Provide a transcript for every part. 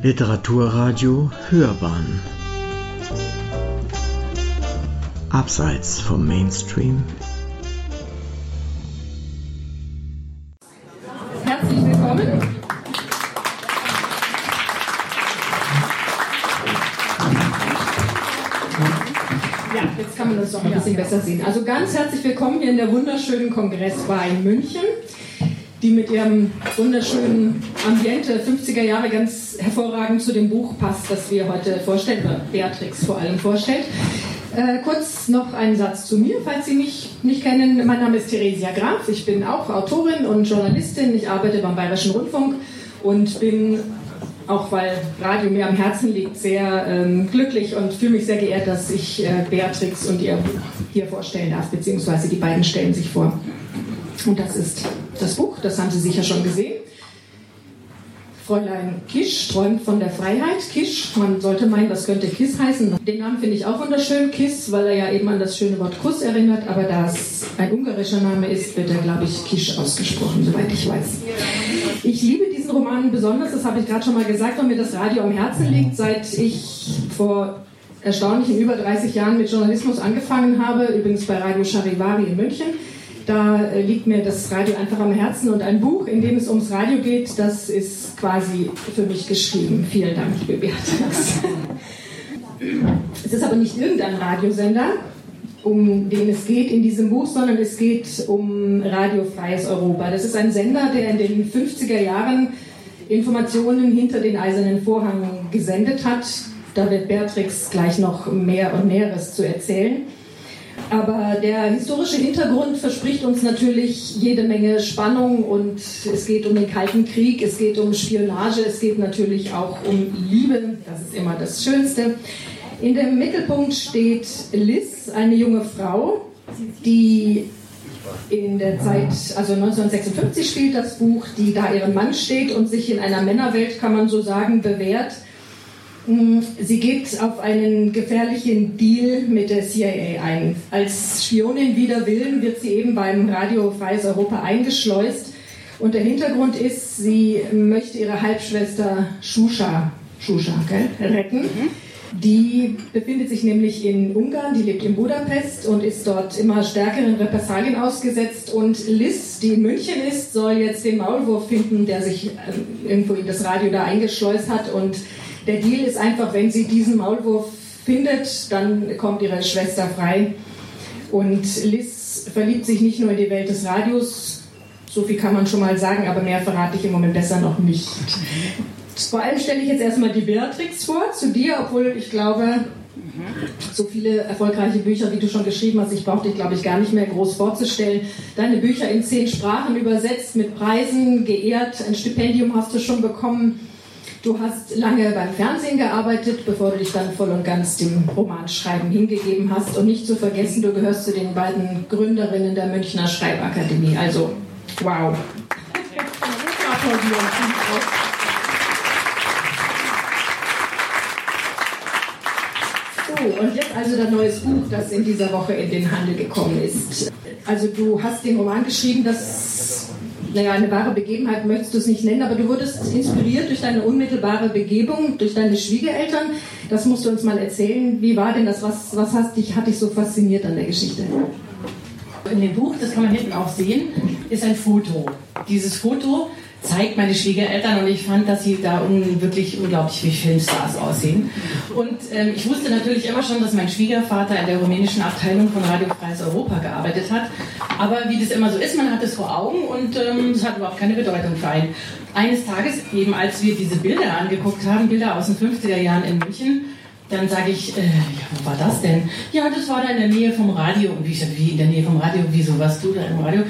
Literaturradio Hörbahn Abseits vom Mainstream Herzlich willkommen. Ja, jetzt kann man das doch ein bisschen besser sehen. Also ganz herzlich willkommen hier in der wunderschönen Kongressbar in München, die mit ihrem wunderschönen Ambiente 50er Jahre ganz hervorragend zu dem Buch passt, das wir heute vorstellen, oder Beatrix vor allem vorstellt. Äh, kurz noch ein Satz zu mir, falls Sie mich nicht kennen. Mein Name ist Theresia Graf. Ich bin auch Autorin und Journalistin. Ich arbeite beim Bayerischen Rundfunk und bin, auch weil Radio mir am Herzen liegt, sehr ähm, glücklich und fühle mich sehr geehrt, dass ich äh, Beatrix und ihr Buch hier vorstellen darf, beziehungsweise die beiden stellen sich vor. Und das ist das Buch, das haben Sie sicher schon gesehen. Fräulein Kisch träumt von der Freiheit. Kisch, man sollte meinen, das könnte Kiss heißen. Den Namen finde ich auch wunderschön, Kiss, weil er ja eben an das schöne Wort Kuss erinnert. Aber da es ein ungarischer Name ist, wird er, glaube ich, Kisch ausgesprochen, soweit ich weiß. Ich liebe diesen Roman besonders, das habe ich gerade schon mal gesagt, weil mir das Radio am Herzen liegt, seit ich vor erstaunlichen über 30 Jahren mit Journalismus angefangen habe, übrigens bei Radio Charivari in München. Da äh, liegt mir das Radio einfach am Herzen und ein Buch, in dem es ums Radio geht, das ist quasi für mich geschrieben. Vielen Dank, liebe Beatrix. Es ist aber nicht irgendein Radiosender, um den es geht in diesem Buch, sondern es geht um Radio Freies Europa. Das ist ein Sender, der in den 50er Jahren Informationen hinter den eisernen Vorhang gesendet hat. Da wird Beatrix gleich noch mehr und Näheres zu erzählen. Aber der historische Hintergrund verspricht uns natürlich jede Menge Spannung und es geht um den Kalten Krieg, es geht um Spionage, es geht natürlich auch um Liebe, das ist immer das Schönste. In dem Mittelpunkt steht Liz, eine junge Frau, die in der Zeit, also 1956 spielt das Buch, die da ihren Mann steht und sich in einer Männerwelt, kann man so sagen, bewährt Sie geht auf einen gefährlichen Deal mit der CIA ein. Als Spionin wider Willen wird sie eben beim Radio Freies Europa eingeschleust. Und der Hintergrund ist, sie möchte ihre Halbschwester Shusha, Shusha gell, retten. Mhm. Die befindet sich nämlich in Ungarn, die lebt in Budapest und ist dort immer stärkeren Repressalien ausgesetzt. Und Liz, die in München ist, soll jetzt den Maulwurf finden, der sich ähm, irgendwo in das Radio da eingeschleust hat und der Deal ist einfach, wenn sie diesen Maulwurf findet, dann kommt ihre Schwester frei. Und Liz verliebt sich nicht nur in die Welt des Radios, so viel kann man schon mal sagen, aber mehr verrate ich im Moment besser noch nicht. Vor allem stelle ich jetzt erstmal die Beatrix vor, zu dir, obwohl ich glaube, so viele erfolgreiche Bücher, wie du schon geschrieben hast, ich brauche dich, glaube ich, gar nicht mehr groß vorzustellen. Deine Bücher in zehn Sprachen übersetzt, mit Preisen geehrt, ein Stipendium hast du schon bekommen. Du hast lange beim Fernsehen gearbeitet, bevor du dich dann voll und ganz dem Romanschreiben hingegeben hast. Und nicht zu vergessen, du gehörst zu den beiden Gründerinnen der Münchner Schreibakademie. Also, wow. So, und jetzt also das neues Buch, das in dieser Woche in den Handel gekommen ist. Also du hast den Roman geschrieben, das naja, eine wahre Begebenheit möchtest du es nicht nennen, aber du wurdest inspiriert durch deine unmittelbare Begebung, durch deine Schwiegereltern. Das musst du uns mal erzählen. Wie war denn das? Was, was hat, dich, hat dich so fasziniert an der Geschichte? In dem Buch, das kann man hinten auch sehen, ist ein Foto. Dieses Foto zeigt meine Schwiegereltern und ich fand, dass sie da un wirklich unglaublich wie Filmstars aussehen. Und ähm, ich wusste natürlich immer schon, dass mein Schwiegervater in der rumänischen Abteilung von Radio Freies Europa gearbeitet hat. Aber wie das immer so ist, man hat es vor Augen und ähm, es ähm, hat überhaupt keine Bedeutung für einen. Eines Tages, eben als wir diese Bilder angeguckt haben, Bilder aus den 50er Jahren in München, dann sage ich, äh, ja, wo war das denn? Ja, das war da in der Nähe vom Radio. Und wie ich sage, wie in der Nähe vom Radio? Wieso warst du da im Radio?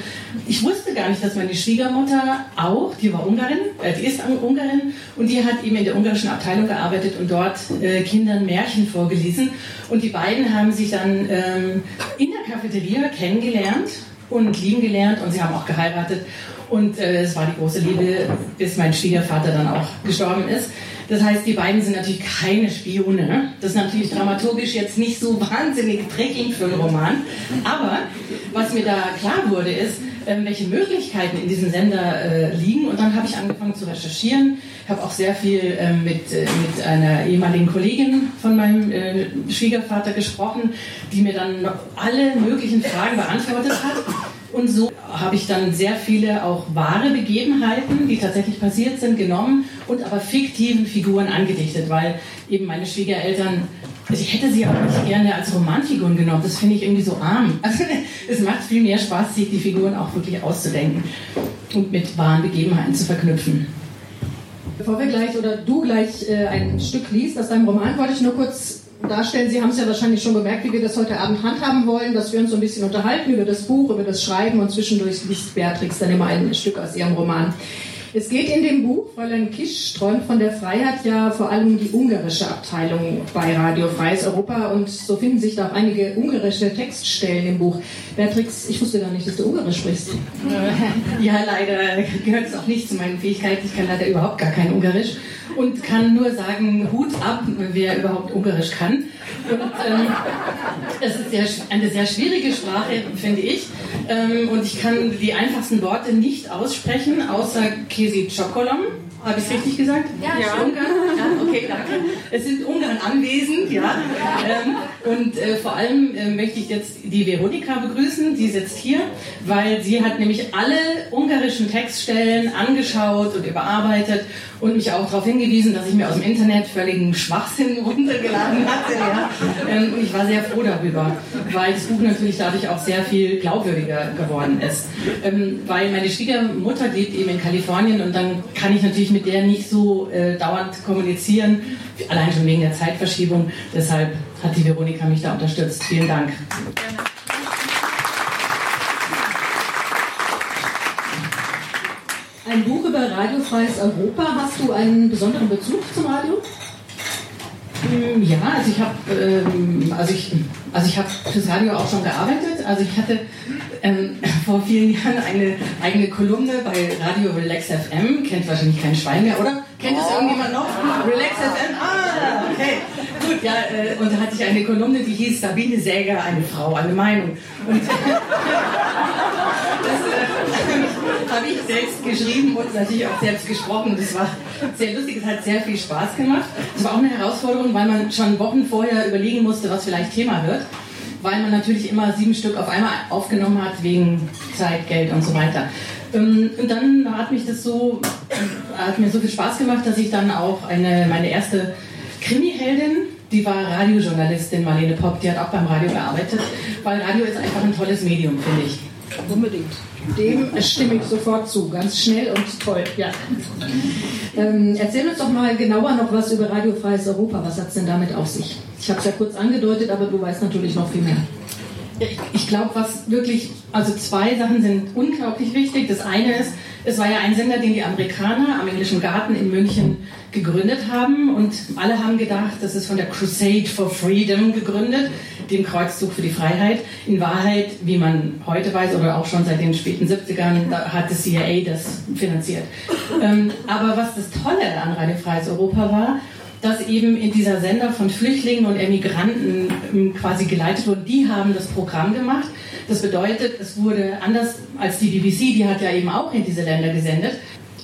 Ich wusste gar nicht, dass meine Schwiegermutter auch, die war Ungarin, äh, die ist Ungarin und die hat eben in der ungarischen Abteilung gearbeitet und dort äh, Kindern Märchen vorgelesen. Und die beiden haben sich dann ähm, in der Cafeteria kennengelernt und lieben gelernt und sie haben auch geheiratet. Und äh, es war die große Liebe, bis mein Schwiegervater dann auch gestorben ist. Das heißt, die beiden sind natürlich keine Spione. Das ist natürlich dramaturgisch jetzt nicht so wahnsinnig prägend für einen Roman. Aber was mir da klar wurde, ist, welche Möglichkeiten in diesem Sender äh, liegen. Und dann habe ich angefangen zu recherchieren. Ich habe auch sehr viel ähm, mit, äh, mit einer ehemaligen Kollegin von meinem äh, Schwiegervater gesprochen, die mir dann alle möglichen Fragen beantwortet hat. Und so habe ich dann sehr viele auch wahre Begebenheiten, die tatsächlich passiert sind, genommen und aber fiktiven Figuren angedichtet, weil eben meine Schwiegereltern, also ich hätte sie auch nicht gerne als Romanfiguren genommen, das finde ich irgendwie so arm. Also es macht viel mehr Spaß, sich die Figuren auch wirklich auszudenken und mit wahren Begebenheiten zu verknüpfen. Bevor wir gleich oder du gleich äh, ein Stück liest aus deinem Roman, wollte ich nur kurz darstellen. Sie haben es ja wahrscheinlich schon gemerkt, wie wir das heute Abend handhaben wollen, dass wir uns so ein bisschen unterhalten über das Buch, über das Schreiben und zwischendurch liest Beatrix dann immer ein Stück aus ihrem Roman. Es geht in dem Buch, Fräulein Kisch träumt von der Freiheit, ja vor allem die ungarische Abteilung bei Radio Freies Europa und so finden sich da auch einige ungarische Textstellen im Buch. Beatrix, ich wusste gar nicht, dass du Ungarisch sprichst. Ja, leider gehört es auch nicht zu meinen Fähigkeiten. Ich kann leider überhaupt gar kein Ungarisch und kann nur sagen, Hut ab, wer überhaupt Ungarisch kann. Und ähm, es ist sehr, eine sehr schwierige Sprache, finde ich. Ähm, und ich kann die einfachsten Worte nicht aussprechen, außer Kesi Chokolom. Habe ich es richtig gesagt? Ja, ja. Ungarn? Ja, okay, danke. Es sind Ungarn anwesend, ja. Ähm, und äh, vor allem äh, möchte ich jetzt die Veronika begrüßen, die sitzt hier, weil sie hat nämlich alle ungarischen Textstellen angeschaut und überarbeitet und mich auch darauf hingewiesen, dass ich mir aus dem Internet völligen Schwachsinn runtergeladen hatte. Ja. Ähm, und ich war sehr froh darüber, weil das Buch natürlich dadurch auch sehr viel glaubwürdiger geworden ist. Ähm, weil meine Schwiegermutter lebt eben in Kalifornien und dann kann ich natürlich mit der nicht so äh, dauernd kommunizieren, allein schon wegen der Zeitverschiebung. Deshalb hat die Veronika mich da unterstützt. Vielen Dank. Ein Buch über radiofreies Europa. Hast du einen besonderen Bezug zum Radio? Mm, Ja, also ich habe ähm, also ich, also ich habe fürs Radio auch schon gearbeitet. Also ich hatte ähm, vor vielen Jahren eine eigene Kolumne bei Radio Relax FM. Kennt wahrscheinlich kein Schwein mehr, oder? Kennt es irgendjemand noch? Relax FM? Ah, okay. Gut, ja, äh, und da hatte ich eine Kolumne, die hieß Sabine Säger, eine Frau, eine Meinung. Und das äh, habe ich selbst geschrieben und natürlich auch selbst gesprochen. Das war sehr lustig, es hat sehr viel Spaß gemacht. Es war auch eine Herausforderung, weil man schon Wochen vorher überlegen musste, was vielleicht Thema wird. Weil man natürlich immer sieben Stück auf einmal aufgenommen hat, wegen Zeit, Geld und so weiter. Ähm, Und dann hat mich das so, hat mir so viel Spaß gemacht, dass ich dann auch eine, meine erste Krimi-Heldin, die war Radiojournalistin Marlene Popp, die hat auch beim Radio gearbeitet, weil Radio ist einfach ein tolles Medium, finde ich. Unbedingt. Dem stimme ich sofort zu. Ganz schnell und toll. Ja. Ähm, erzähl uns doch mal genauer noch was über Radiofreies Europa. Was hat es denn damit auf sich? Ich habe es ja kurz angedeutet, aber du weißt natürlich noch viel mehr. Ich, ich glaube, was wirklich, also zwei Sachen sind unglaublich wichtig. Das eine ist, es war ja ein Sender, den die Amerikaner am Englischen Garten in München gegründet haben und alle haben gedacht, das ist von der Crusade for Freedom gegründet, dem Kreuzzug für die Freiheit. In Wahrheit, wie man heute weiß oder auch schon seit den späten 70ern, da hat das CIA das finanziert. Ähm, aber was das Tolle an Radio Freies Europa war, dass eben in dieser Sender von Flüchtlingen und Emigranten ähm, quasi geleitet wurde. Die haben das Programm gemacht. Das bedeutet, es wurde anders als die BBC, die hat ja eben auch in diese Länder gesendet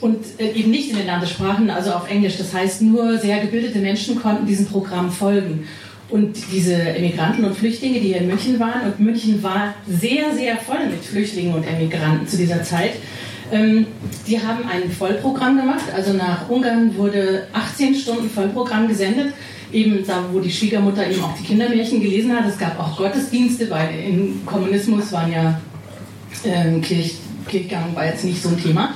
und äh, eben nicht in den Landessprachen, also auf Englisch. Das heißt, nur sehr gebildete Menschen konnten diesem Programm folgen. Und diese Emigranten und Flüchtlinge, die hier in München waren, und München war sehr, sehr voll mit Flüchtlingen und Emigranten zu dieser Zeit, ähm, die haben ein Vollprogramm gemacht. Also nach Ungarn wurde 18 Stunden Vollprogramm gesendet. Eben da, wo die Schwiegermutter eben auch die Kindermärchen gelesen hat. Es gab auch Gottesdienste, weil im Kommunismus waren ja ähm, Kirch, Kirchgang war jetzt nicht so ein Thema.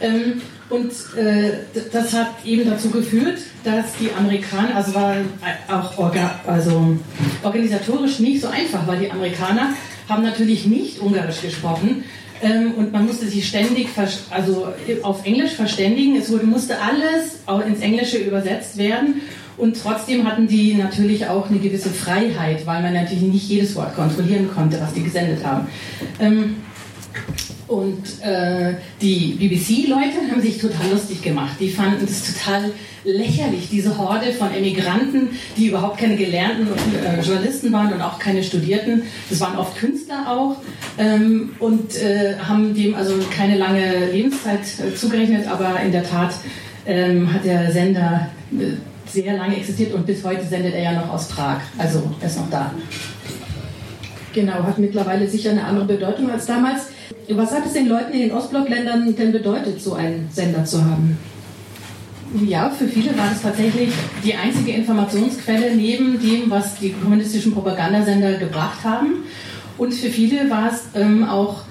Ähm, und äh, das hat eben dazu geführt, dass die Amerikaner, also war auch orga, also organisatorisch nicht so einfach, weil die Amerikaner haben natürlich nicht Ungarisch gesprochen ähm, und man musste sich ständig also auf Englisch verständigen. Es wurde, musste alles auch ins Englische übersetzt werden und trotzdem hatten die natürlich auch eine gewisse Freiheit, weil man natürlich nicht jedes Wort kontrollieren konnte, was die gesendet haben. Ähm, Und äh, die BBC-Leute haben sich total lustig gemacht. Die fanden es total lächerlich, diese Horde von Emigranten, die überhaupt keine gelernten äh, Journalisten waren und auch keine Studierten. Das waren oft Künstler auch ähm, und äh, haben dem also keine lange Lebenszeit äh, zugerechnet, aber in der Tat ähm, hat der Sender äh, sehr lange existiert und bis heute sendet er ja noch aus Prag. Also er ist noch da. Genau, hat mittlerweile sicher eine andere Bedeutung als damals. Was hat es den Leuten in den Ostblockländern denn bedeutet, so einen Sender zu haben? Ja, für viele war das tatsächlich die einzige Informationsquelle neben dem, was die kommunistischen Propagandasender gebracht haben. Und für viele war es ähm, auch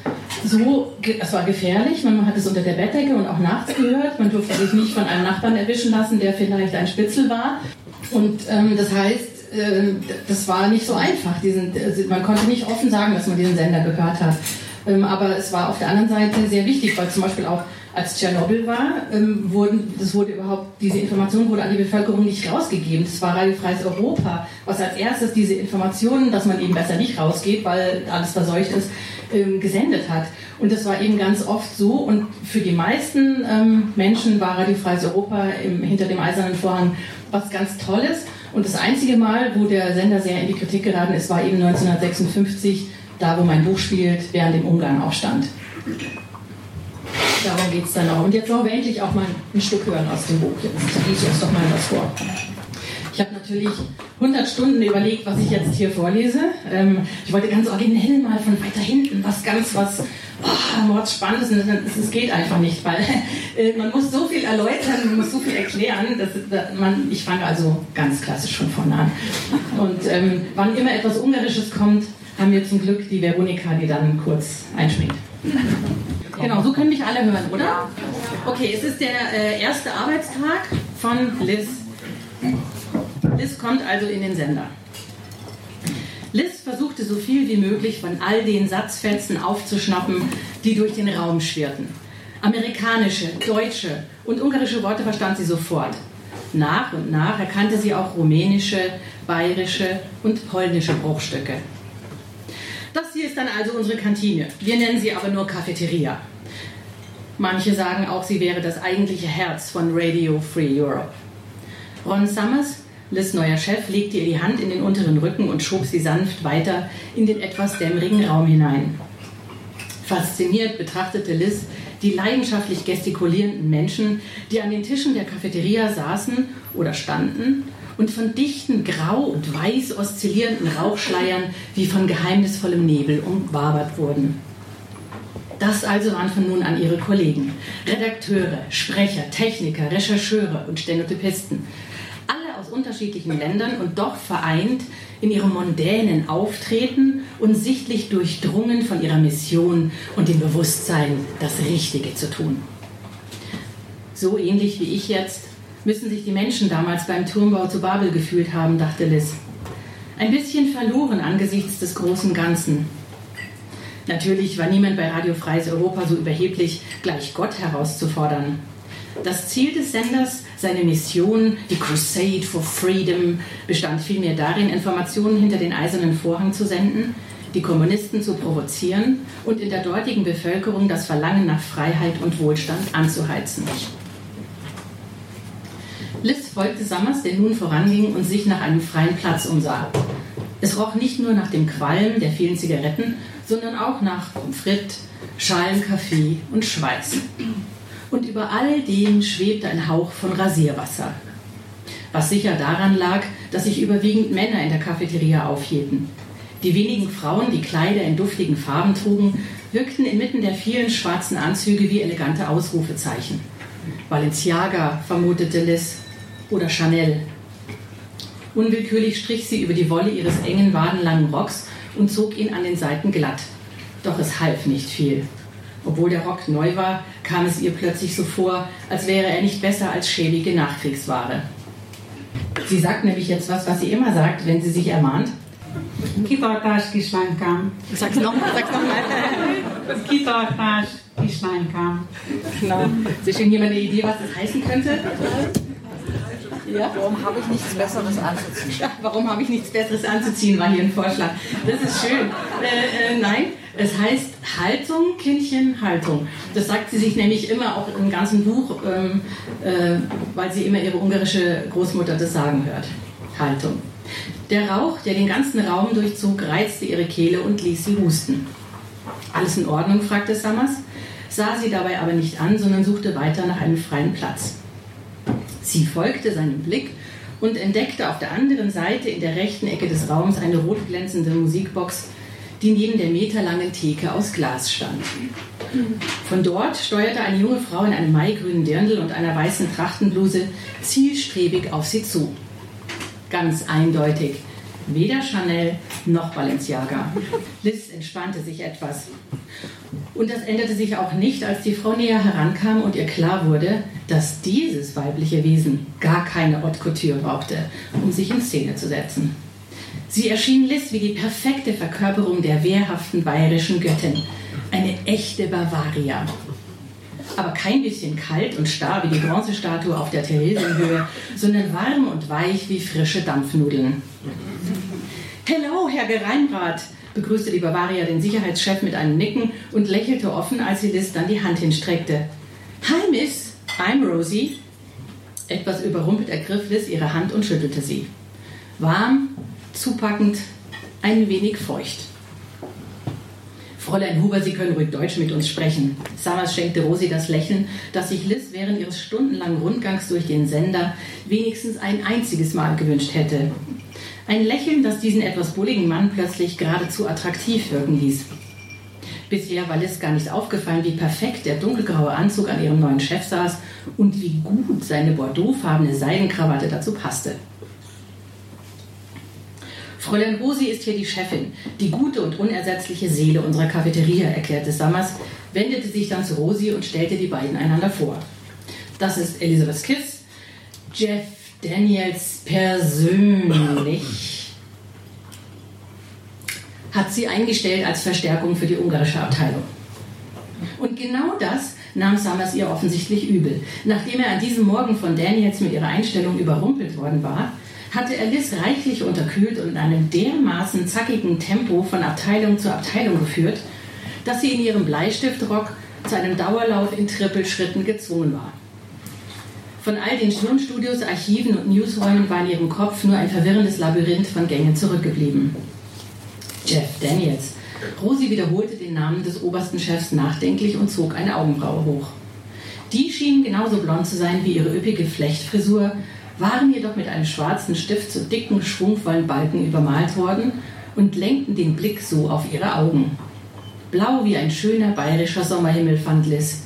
so, es war gefährlich, man hat es unter der Bettdecke und auch nachts gehört. Man durfte sich nicht von einem Nachbarn erwischen lassen, der vielleicht ein Spitzel war. Und ähm, das heißt, äh, das war nicht so einfach. Diesen, also man konnte nicht offen sagen, dass man diesen Sender gehört hat. Ähm, aber es war auf der anderen Seite sehr wichtig, weil zum Beispiel auch als Tschernobyl war, ähm, wurden, das wurde überhaupt, diese Information wurde an die Bevölkerung nicht rausgegeben. Das war Radio Freies Europa, was als erstes diese Informationen, dass man eben besser nicht rausgeht, weil alles verseucht ist, ähm, gesendet hat. Und das war eben ganz oft so. Und für die meisten ähm, Menschen war Radio Freies Europa im, hinter dem eisernen Vorhang was ganz Tolles. Und das einzige Mal, wo der Sender sehr in die Kritik geraten ist, war eben 1956 da wo mein Buch spielt, während dem Ungarnaufstand. Darum geht es dann auch. Und jetzt wollen wir endlich auch mal ein Stück hören aus dem Buch. Jetzt lese ich uns doch mal was vor. Ich habe natürlich 100 Stunden überlegt, was ich jetzt hier vorlese. Ähm, ich wollte ganz originell mal von weiter hinten was ganz, was oh, Mordspannendes. Es geht einfach nicht, weil äh, man muss so viel erläutern, man muss so viel erklären. Dass, dass man, ich fange also ganz klassisch von vorne an. Und ähm, wann immer etwas Ungarisches kommt, haben wir zum Glück die Veronika, die dann kurz einschminkt. Genau, so können mich alle hören, oder? Okay, es ist der äh, erste Arbeitstag von Liz. Liz kommt also in den Sender. Liz versuchte so viel wie möglich von all den Satzfetzen aufzuschnappen, die durch den Raum schwirrten. Amerikanische, deutsche und ungarische Worte verstand sie sofort. Nach und nach erkannte sie auch rumänische, bayerische und polnische Bruchstücke. Das hier ist dann also unsere Kantine. Wir nennen sie aber nur Cafeteria. Manche sagen auch, sie wäre das eigentliche Herz von Radio Free Europe. Ron Summers, Liz neuer Chef, legte ihr die Hand in den unteren Rücken und schob sie sanft weiter in den etwas dämmerigen Raum hinein. Fasziniert betrachtete Liz die leidenschaftlich gestikulierenden Menschen, die an den Tischen der Cafeteria saßen oder standen und von dichten Grau- und Weiß oszillierenden Rauchschleiern wie von geheimnisvollem Nebel umwabert wurden. Das also waren von nun an ihre Kollegen. Redakteure, Sprecher, Techniker, Rechercheure und Stenotypisten. Alle aus unterschiedlichen Ländern und doch vereint in ihrem mondänen Auftreten und sichtlich durchdrungen von ihrer Mission und dem Bewusstsein, das Richtige zu tun. So ähnlich wie ich jetzt müssen sich die Menschen damals beim Turmbau zu Babel gefühlt haben, dachte Liz. Ein bisschen verloren angesichts des großen Ganzen. Natürlich war niemand bei Radio Freies Europa so überheblich, gleich Gott herauszufordern. Das Ziel des Senders, seine Mission, die Crusade for Freedom, bestand vielmehr darin, Informationen hinter den eisernen Vorhang zu senden, die Kommunisten zu provozieren und in der dortigen Bevölkerung das Verlangen nach Freiheit und Wohlstand anzuheizen. Liz folgte Summers, der nun voranging und sich nach einem freien Platz umsah. Es roch nicht nur nach dem Qualm der vielen Zigaretten, sondern auch nach Pommes frites, Schalenkaffee und Schweiß. Und über all dem schwebte ein Hauch von Rasierwasser. Was sicher daran lag, dass sich überwiegend Männer in der Cafeteria aufhielten. Die wenigen Frauen, die Kleider in duftigen Farben trugen, wirkten inmitten der vielen schwarzen Anzüge wie elegante Ausrufezeichen. Balenciaga, vermutete Liz, oder Chanel. Unwillkürlich strich sie über die Wolle ihres engen, wadenlangen Rocks und zog ihn an den Seiten glatt. Doch es half nicht viel. Obwohl der Rock neu war, kam es ihr plötzlich so vor, als wäre er nicht besser als schäbige Nachkriegsware. Sie sagt nämlich jetzt was, was sie immer sagt, wenn sie sich ermahnt. Kitartás kislánykám. Sag's nochmal, sag's nochmal. Kitartás kislánykám. Genau. Ist schon jemand eine Idee, was das heißen könnte? Ja? Warum habe ich nichts Besseres anzuziehen? Ja, warum habe ich nichts Besseres anzuziehen, war hier ein Vorschlag. Das ist schön. Äh, äh, nein, Es heißt Haltung, Kindchen, Haltung. Das sagt sie sich nämlich immer auch im ganzen Buch, ähm, äh, weil sie immer ihre ungarische Großmutter das sagen hört. Haltung. Der Rauch, der den ganzen Raum durchzog, reizte ihre Kehle und ließ sie husten. Alles in Ordnung? fragte Summers, sah sie dabei aber nicht an, sondern suchte weiter nach einem freien Platz. Sie folgte seinem Blick und entdeckte auf der anderen Seite in der rechten Ecke des Raums eine rot glänzende Musikbox, die neben der meterlangen Theke aus Glas stand. Von dort steuerte eine junge Frau in einem maigrünen Dirndl und einer weißen Trachtenbluse zielstrebig auf sie zu. Ganz eindeutig. Weder Chanel noch Balenciaga. Liz entspannte sich etwas. Und das änderte sich auch nicht, als die Frau näher herankam und ihr klar wurde, dass dieses weibliche Wesen gar keine Haute Couture brauchte, um sich in Szene zu setzen. Sie erschien Liz wie die perfekte Verkörperung der wehrhaften bayerischen Göttin. Eine echte Bavaria. Aber kein bisschen kalt und starr wie die Bronzestatue auf der Theresienhöhe, sondern warm und weich wie frische Dampfnudeln. Hello, Herr Geheimrat, begrüßte die Bavaria den Sicherheitschef mit einem Nicken und lächelte offen, als sie Liz dann die Hand hinstreckte. Hi, Miss, I'm Rosie. Etwas überrumpelt ergriff Liz ihre Hand und schüttelte sie. Warm, zupackend, ein wenig feucht. Fräulein Huber, Sie können ruhig Deutsch mit uns sprechen. Summers schenkte Rosi das Lächeln, das sich Liz während ihres stundenlangen Rundgangs durch den Sender wenigstens ein einziges Mal gewünscht hätte. Ein Lächeln, das diesen etwas bulligen Mann plötzlich geradezu attraktiv wirken ließ. Bisher war Liz gar nicht aufgefallen, wie perfekt der dunkelgraue Anzug an ihrem neuen Chef saß und wie gut seine bordeauxfarbene Seidenkrawatte dazu passte. Fräulein Rosi ist hier die Chefin, die gute und unersetzliche Seele unserer Cafeteria, erklärte Summers, wendete sich dann zu Rosi und stellte die beiden einander vor. Das ist Elizabeth Kiss, Jeff Daniels persönlich hat sie eingestellt als Verstärkung für die ungarische Abteilung. Und genau das nahm Summers ihr offensichtlich übel. Nachdem er an diesem Morgen von Daniels mit ihrer Einstellung überrumpelt worden war, hatte er Liz reichlich unterkühlt und in einem dermaßen zackigen Tempo von Abteilung zu Abteilung geführt, dass sie in ihrem Bleistiftrock zu einem Dauerlauf in Trippelschritten gezwungen war. Von all den Tonstudios, Archiven und Newsräumen war in ihrem Kopf nur ein verwirrendes Labyrinth von Gängen zurückgeblieben. Jeff Daniels. Rosi wiederholte den Namen des obersten Chefs nachdenklich und zog eine Augenbraue hoch. Die schien genauso blond zu sein wie ihre üppige Flechtfrisur, waren jedoch mit einem schwarzen Stift zu dicken, schwungvollen Balken übermalt worden und lenkten den Blick so auf ihre Augen. Blau wie ein schöner bayerischer Sommerhimmel fand Liz.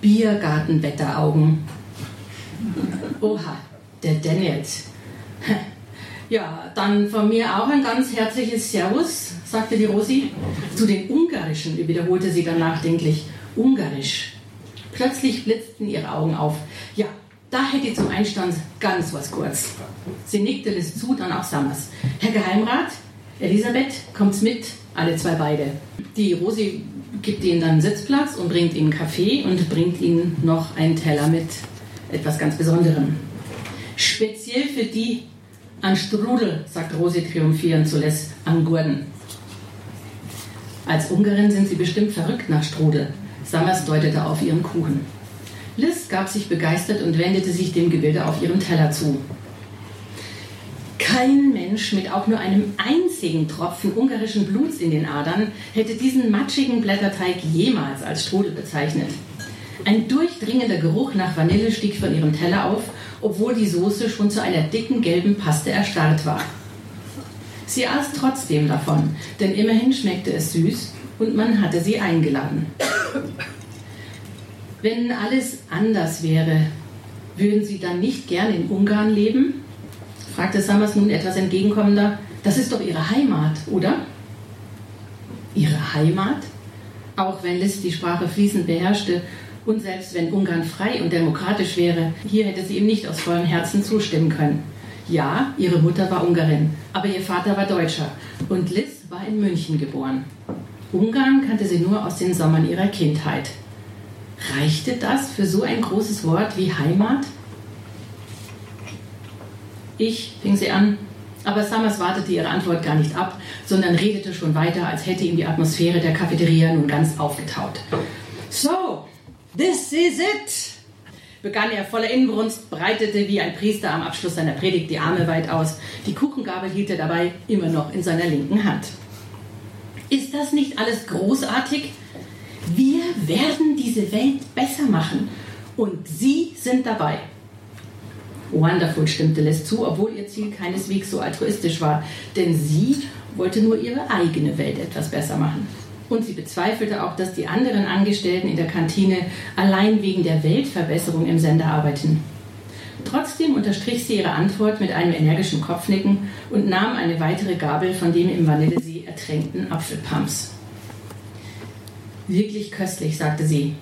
Biergartenwetteraugen. Oha, der Daniels. Ja, dann von mir auch ein ganz herzliches Servus, sagte die Rosi. Zu den Ungarischen, wiederholte sie dann nachdenklich. Ungarisch. Plötzlich blitzten ihre Augen auf. Ja, da hätte ich zum Einstand ganz was kurz. Sie nickte Liz zu, dann auch Summers. Herr Geheimrat, Elisabeth, kommt's mit, alle zwei beide. Die Rosi gibt ihnen dann Sitzplatz und bringt ihnen Kaffee und bringt ihnen noch einen Teller mit etwas ganz Besonderem. Speziell für die an Strudel, sagt Rosi triumphierend zu Les, an Gurden. Als Ungarin sind sie bestimmt verrückt nach Strudel. Summers deutete auf ihren Kuchen. Liz gab sich begeistert und wendete sich dem Gebilde auf ihrem Teller zu. Kein Mensch mit auch nur einem einzigen Tropfen ungarischen Bluts in den Adern hätte diesen matschigen Blätterteig jemals als Strudel bezeichnet. Ein durchdringender Geruch nach Vanille stieg von ihrem Teller auf, obwohl die Soße schon zu einer dicken gelben Paste erstarrt war. Sie aß trotzdem davon, denn immerhin schmeckte es süß und man hatte sie eingeladen. Wenn alles anders wäre, würden Sie dann nicht gern in Ungarn leben? fragte Summers nun etwas entgegenkommender. Das ist doch Ihre Heimat, oder? Ihre Heimat? Auch wenn Liz die Sprache fließend beherrschte und selbst wenn Ungarn frei und demokratisch wäre, hier hätte sie ihm nicht aus vollem Herzen zustimmen können. Ja, ihre Mutter war Ungarin, aber ihr Vater war Deutscher und Liz war in München geboren. Ungarn kannte sie nur aus den Sommern ihrer Kindheit. Reichte das für so ein großes Wort wie Heimat? Ich, fing sie an, Aber Summers wartete ihre Antwort gar nicht ab, sondern redete schon weiter, als hätte ihm die Atmosphäre der Cafeteria nun ganz aufgetaut. So, this is it! begann er voller Inbrunst, breitete wie ein Priester am Abschluss seiner Predigt die Arme weit aus. Die Kuchengabel hielt er dabei immer noch in seiner linken Hand. Ist das nicht alles großartig? Wir werden diese Welt besser machen und Sie sind dabei. Wonderful stimmte Liz zu, obwohl ihr Ziel keineswegs so altruistisch war, denn sie wollte nur ihre eigene Welt etwas besser machen. Und sie bezweifelte auch, dass die anderen Angestellten in der Kantine allein wegen der Weltverbesserung im Sender arbeiten. Trotzdem unterstrich sie ihre Antwort mit einem energischen Kopfnicken und nahm eine weitere Gabel von dem im Vanillesee ertränkten Apfelpumps. Wirklich köstlich, sagte sie.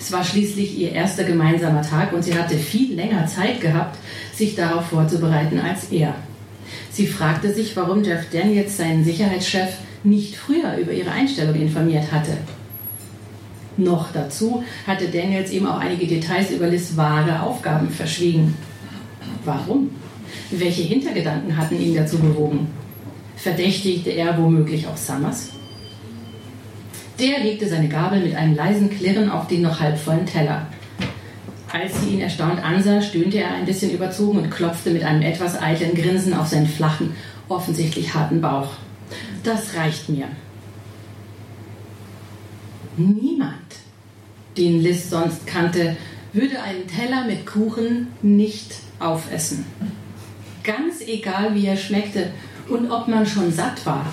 Es war schließlich ihr erster gemeinsamer Tag und sie hatte viel länger Zeit gehabt, sich darauf vorzubereiten als er. Sie fragte sich, warum Jeff Daniels seinen Sicherheitschef nicht früher über ihre Einstellung informiert hatte. Noch dazu hatte Daniels ihm auch einige Details über Liz wahre Aufgaben verschwiegen. Warum? Welche Hintergedanken hatten ihn dazu bewogen? Verdächtigte er womöglich auch Summers? Der legte seine Gabel mit einem leisen Klirren auf den noch halbvollen Teller. Als sie ihn erstaunt ansah, stöhnte er ein bisschen überzogen und klopfte mit einem etwas eitlen Grinsen auf seinen flachen, offensichtlich harten Bauch. Das reicht mir. Niemand, den Liz sonst kannte, würde einen Teller mit Kuchen nicht aufessen. Ganz egal, wie er schmeckte und ob man schon satt war.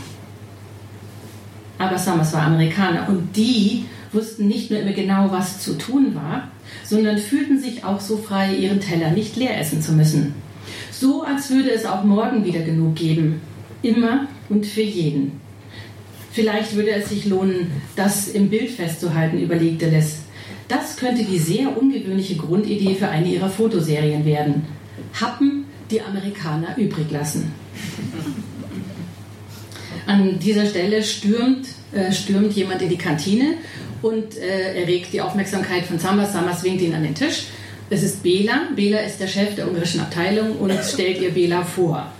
Aber Summers war Amerikaner und die wussten nicht nur immer genau, was zu tun war, sondern fühlten sich auch so frei, ihren Teller nicht leer essen zu müssen. So, als würde es auch morgen wieder genug geben. Immer und für jeden. Vielleicht würde es sich lohnen, das im Bild festzuhalten, überlegte Liz. Das könnte die sehr ungewöhnliche Grundidee für eine ihrer Fotoserien werden. Happen die Amerikaner übrig lassen. An dieser Stelle stürmt, äh, stürmt jemand in die Kantine und äh, erregt die Aufmerksamkeit von Sambas. Sambas winkt ihn an den Tisch. Es ist Bela. Bela ist der Chef der ungarischen Abteilung und stellt ihr Bela vor.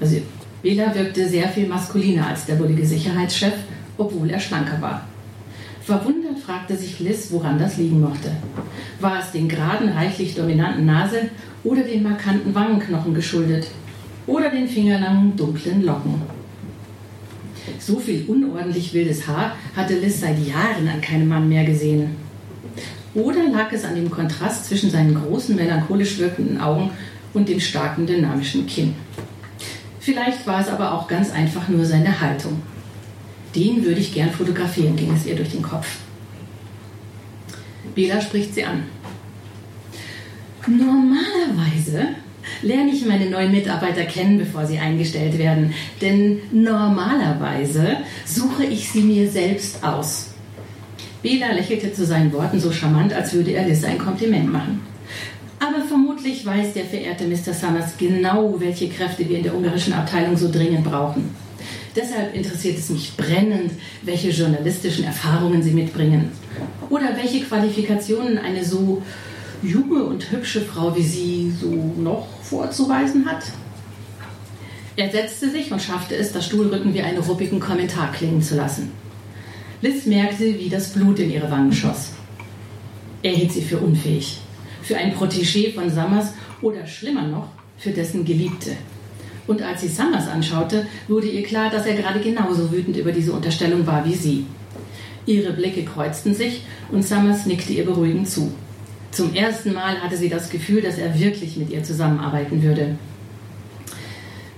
Also Bela wirkte sehr viel maskuliner als der bullige Sicherheitschef, obwohl er schlanker war. Verwundert fragte sich Liz, woran das liegen mochte. War es den geraden, reichlich dominanten Nase oder den markanten Wangenknochen geschuldet? Oder den fingerlangen, dunklen Locken? So viel unordentlich wildes Haar hatte Liz seit Jahren an keinem Mann mehr gesehen. Oder lag es an dem Kontrast zwischen seinen großen, melancholisch wirkenden Augen und dem starken, dynamischen Kinn? Vielleicht war es aber auch ganz einfach nur seine Haltung. Den würde ich gern fotografieren, ging es ihr durch den Kopf. Bela spricht sie an. Normalerweise lerne ich meine neuen Mitarbeiter kennen, bevor sie eingestellt werden. Denn normalerweise suche ich sie mir selbst aus. Bela lächelte zu seinen Worten so charmant, als würde er Liz ein Kompliment machen. Aber vermutlich weiß der verehrte Mr. Summers genau, welche Kräfte wir in der ungarischen Abteilung so dringend brauchen. Deshalb interessiert es mich brennend, welche journalistischen Erfahrungen Sie mitbringen oder welche Qualifikationen eine so junge und hübsche Frau wie Sie so noch vorzuweisen hat. Er setzte sich und schaffte es, das Stuhlrücken wie einen ruppigen Kommentar klingen zu lassen. Liz merkte, wie das Blut in ihre Wangen schoss. Er hielt sie für unfähig für ein Protégé von Summers oder schlimmer noch, für dessen Geliebte. Und als sie Summers anschaute, wurde ihr klar, dass er gerade genauso wütend über diese Unterstellung war wie sie. Ihre Blicke kreuzten sich und Summers nickte ihr beruhigend zu. Zum ersten Mal hatte sie das Gefühl, dass er wirklich mit ihr zusammenarbeiten würde.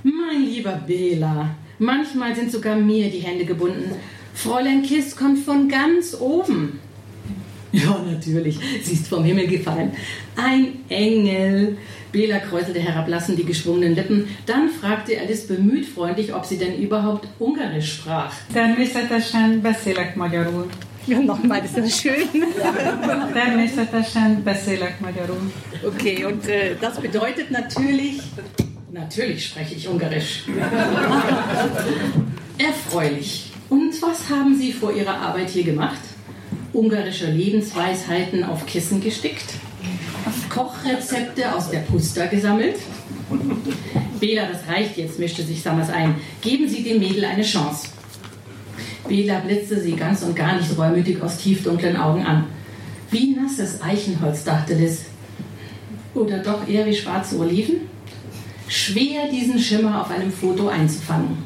Mein lieber Bela, manchmal sind sogar mir die Hände gebunden. Fräulein Kiss kommt von ganz oben. Ja, natürlich. Sie ist vom Himmel gefallen. Ein Engel. Bela kräuselte herablassend die geschwungenen Lippen. Dann fragte Alice bemüht freundlich, ob sie denn überhaupt Ungarisch sprach. Természetesen beszélek magyarul. Ja, nochmal, das ist schön. Természetesen beszélek magyarul. Okay, und äh, Das bedeutet natürlich, natürlich spreche ich Ungarisch. Erfreulich. Und was haben Sie vor Ihrer Arbeit hier gemacht? Ungarische Lebensweisheiten auf Kissen gestickt? Kochrezepte aus der Pusta gesammelt? Bela, das reicht jetzt, mischte sich Summers ein. Geben Sie dem Mädel eine Chance. Bela blitzte sie ganz und gar nicht reumütig aus tiefdunklen Augen an. Wie nasses Eichenholz, dachte Liz. Oder doch eher wie schwarze Oliven? Schwer, diesen Schimmer auf einem Foto einzufangen.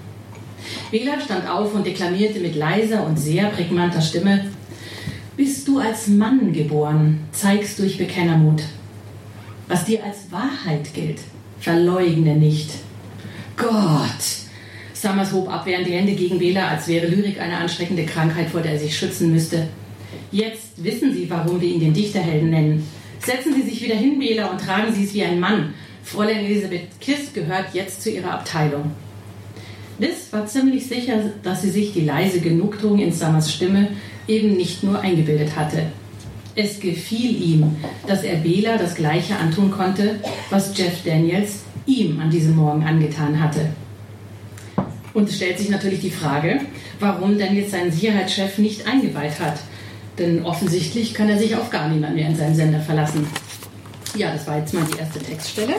Bela stand auf und deklamierte mit leiser und sehr prägnanter Stimme: Bist du als Mann geboren, zeigst durch Bekennermut. Was dir als Wahrheit gilt, verleugne nicht. Gott! Summers hob abwehrend die Hände gegen Bela, als wäre Lyrik eine ansteckende Krankheit, vor der er sich schützen müsste. Jetzt wissen Sie, warum wir ihn den Dichterhelden nennen. Setzen Sie sich wieder hin, Bela, und tragen Sie es wie ein Mann. Fräulein Elisabeth Kiss gehört jetzt zu Ihrer Abteilung. Liz war ziemlich sicher, dass sie sich die leise Genugtuung in Summers Stimme eben nicht nur eingebildet hatte. Es gefiel ihm, dass er Bela das Gleiche antun konnte, was Jeff Daniels ihm an diesem Morgen angetan hatte. Und es stellt sich natürlich die Frage, warum denn jetzt sein Sicherheitschef nicht eingeweiht hat. Denn offensichtlich kann er sich auf gar niemand mehr in seinem Sender verlassen. Ja, das war jetzt mal die erste Textstelle.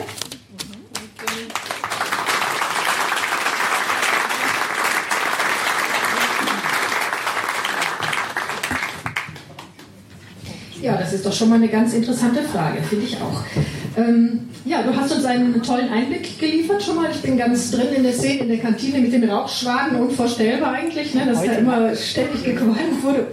Ja, das ist doch schon mal eine ganz interessante Frage, finde ich auch. Ähm, ja, du hast uns einen tollen Einblick geliefert schon mal. Ich bin ganz drin in der Szene, in der Kantine mit den Rauchschwaden, unvorstellbar eigentlich, ne, dass da immer ständig gequalmt wurde.